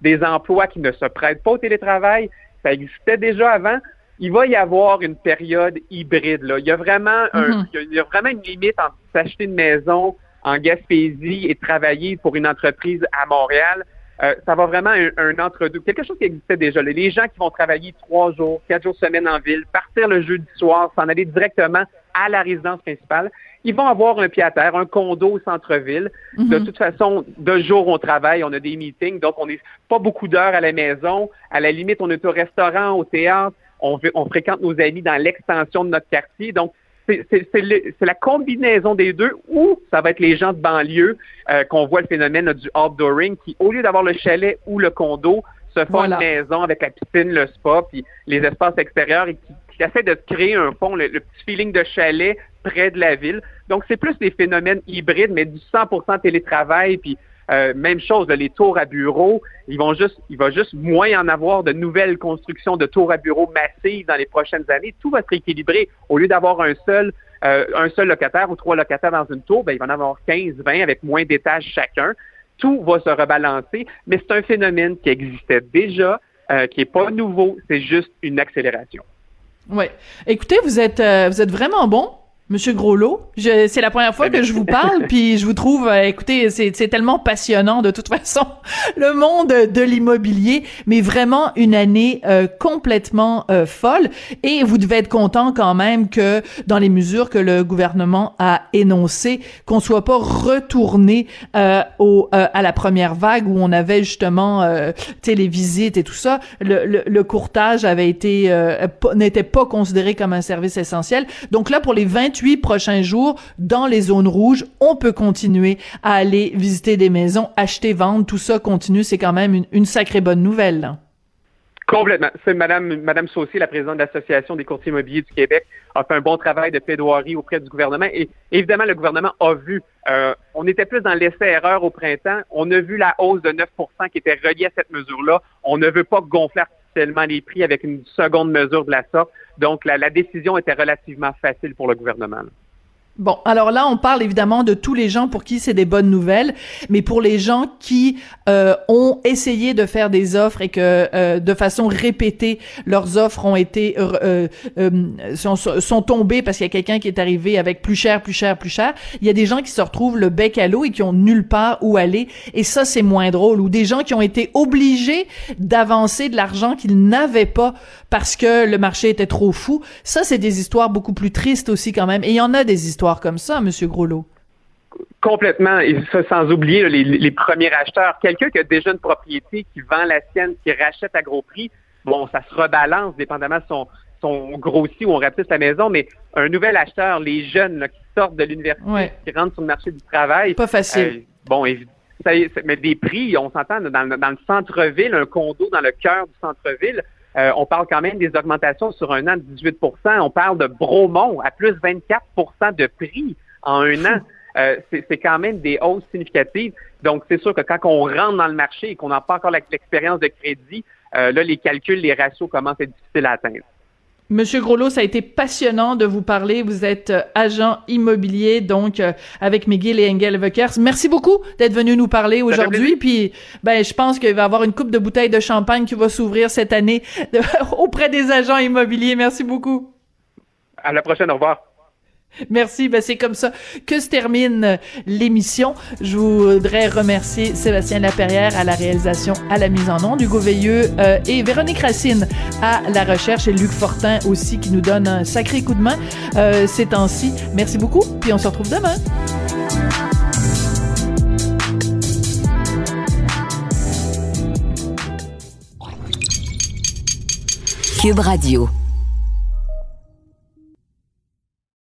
des emplois qui ne se prêtent pas au télétravail, ça existait déjà avant. Il va y avoir une période hybride. Là. Il y a vraiment un, Mhm. il y a- il y a vraiment une limite entre s'acheter une maison en Gaspésie et travailler pour une entreprise à Montréal. Euh, ça va vraiment un, un entre-deux. Quelque chose qui existait déjà. là. Les gens qui vont travailler trois jours, quatre jours semaine en ville, partir le jeudi soir, s'en aller directement à la résidence principale, ils vont avoir un pied à terre, un condo au centre-ville. De toute façon, de jour, on travaille, on a des meetings, donc on n'est pas beaucoup d'heures à la maison. À la limite, on est au restaurant, au théâtre, on, on fréquente nos amis dans l'extension de notre quartier. Donc, c'est la combinaison des deux ou ça va être les gens de banlieue euh, qu'on voit le phénomène du outdooring qui, au lieu d'avoir le chalet ou le condo, se font Voilà. une maison avec la piscine, le spa, puis les espaces extérieurs et qui, qui essaient de créer un fond, le, le petit feeling de chalet près de la ville. Donc, c'est plus des phénomènes hybrides, mais du 100% télétravail, puis euh, même chose, les tours à bureaux, ils vont juste, il va juste moins en avoir de nouvelles constructions de tours à bureaux massives dans les prochaines années. Tout va se rééquilibrer. Au lieu d'avoir un seul, euh, un seul locataire ou trois locataires dans une tour, ben, il va en avoir 15, 20 avec moins d'étages chacun. Tout va se rebalancer, mais c'est un phénomène qui existait déjà, euh, qui est pas nouveau, c'est juste une accélération. Ouais. Écoutez, vous êtes euh, vous êtes vraiment bon. Monsieur Groslot, c'est la première fois que je vous parle, puis je vous trouve, euh, écoutez, c'est, tellement passionnant de toute façon, le monde de l'immobilier, mais vraiment une année euh, complètement euh, folle. Et vous devez être content quand même que dans les mesures que le gouvernement a énoncées, qu'on soit pas retourné euh, au, euh, à la première vague où on avait justement, euh, les visites et tout ça. Le, le, le courtage avait été euh, n'était pas considéré comme un service essentiel. Donc là, pour les 28 prochains jours, dans les zones rouges, on peut continuer à aller visiter des maisons, acheter, vendre, tout ça continue. C'est quand même une, sacrée bonne nouvelle. Complètement. C'est Madame, Madame Saucier, la présidente de l'Association des courtiers immobiliers du Québec, a fait un bon travail de plaidoirie auprès du gouvernement. Et évidemment, le gouvernement a vu, euh, on était plus dans l'essai-erreur au printemps. On a vu la hausse de 9 qui était reliée à cette mesure-là. On ne veut pas gonfler artificiellement les prix avec une seconde mesure de la sorte. Donc, la, décision était relativement facile pour le gouvernement. Bon, alors là, on parle évidemment de tous les gens pour qui c'est des bonnes nouvelles, mais pour les gens qui euh, ont essayé de faire des offres et que euh, de façon répétée, leurs offres ont été euh, euh, sont, sont tombées parce qu'il y a quelqu'un qui est arrivé avec plus cher, plus cher, plus cher. Il y a des gens qui se retrouvent le bec à l'eau et qui ont nulle part où aller, et ça c'est moins drôle. Ou des gens qui ont été obligés d'avancer de l'argent qu'ils n'avaient pas parce que le marché était trop fou. Ça c'est des histoires beaucoup plus tristes aussi quand même. Et il y en a des histoires comme ça, Monsieur Groslot? Complètement, et ça sans oublier là, les, les premiers acheteurs. Quelqu'un qui a déjà une propriété, qui vend la sienne, qui rachète à gros prix, bon, ça se rebalance dépendamment de son, son grossit ou on rapetisse la maison, mais un nouvel acheteur, les jeunes là, qui sortent de l'université, Ouais. qui rentrent sur le marché du travail. Pas facile. euh, bon, ça mais des prix, on s'entend dans le centre-ville, un condo dans le cœur du centre-ville, euh, on parle quand même des augmentations sur un an de 18% On parle de Bromont à plus 24% de prix en un an. Euh, c'est quand même des hausses significatives. Donc, c'est sûr que quand on rentre dans le marché et qu'on n'a pas encore l'expérience de crédit, euh, là, les calculs, les ratios commencent à être difficiles à atteindre. Monsieur Groslot, ça a été passionnant de vous parler. Vous êtes euh, agent immobilier, donc euh, avec McGill et Engel Vickers. Merci beaucoup d'être venu nous parler aujourd'hui. Puis, ben, je pense qu'il va y avoir une coupe de bouteilles de champagne qui va s'ouvrir cette année de- auprès des agents immobiliers. Merci beaucoup. À la prochaine, au revoir. Merci. Ben c'est comme ça que se termine l'émission. Je voudrais remercier Sébastien Laperrière à la réalisation, à la mise en onde, Hugo Veilleux euh, et Véronique Racine à la recherche et Luc Fortin aussi qui nous donne un sacré coup de main euh, ces temps-ci. Merci beaucoup. Puis on se retrouve demain. Cube Radio.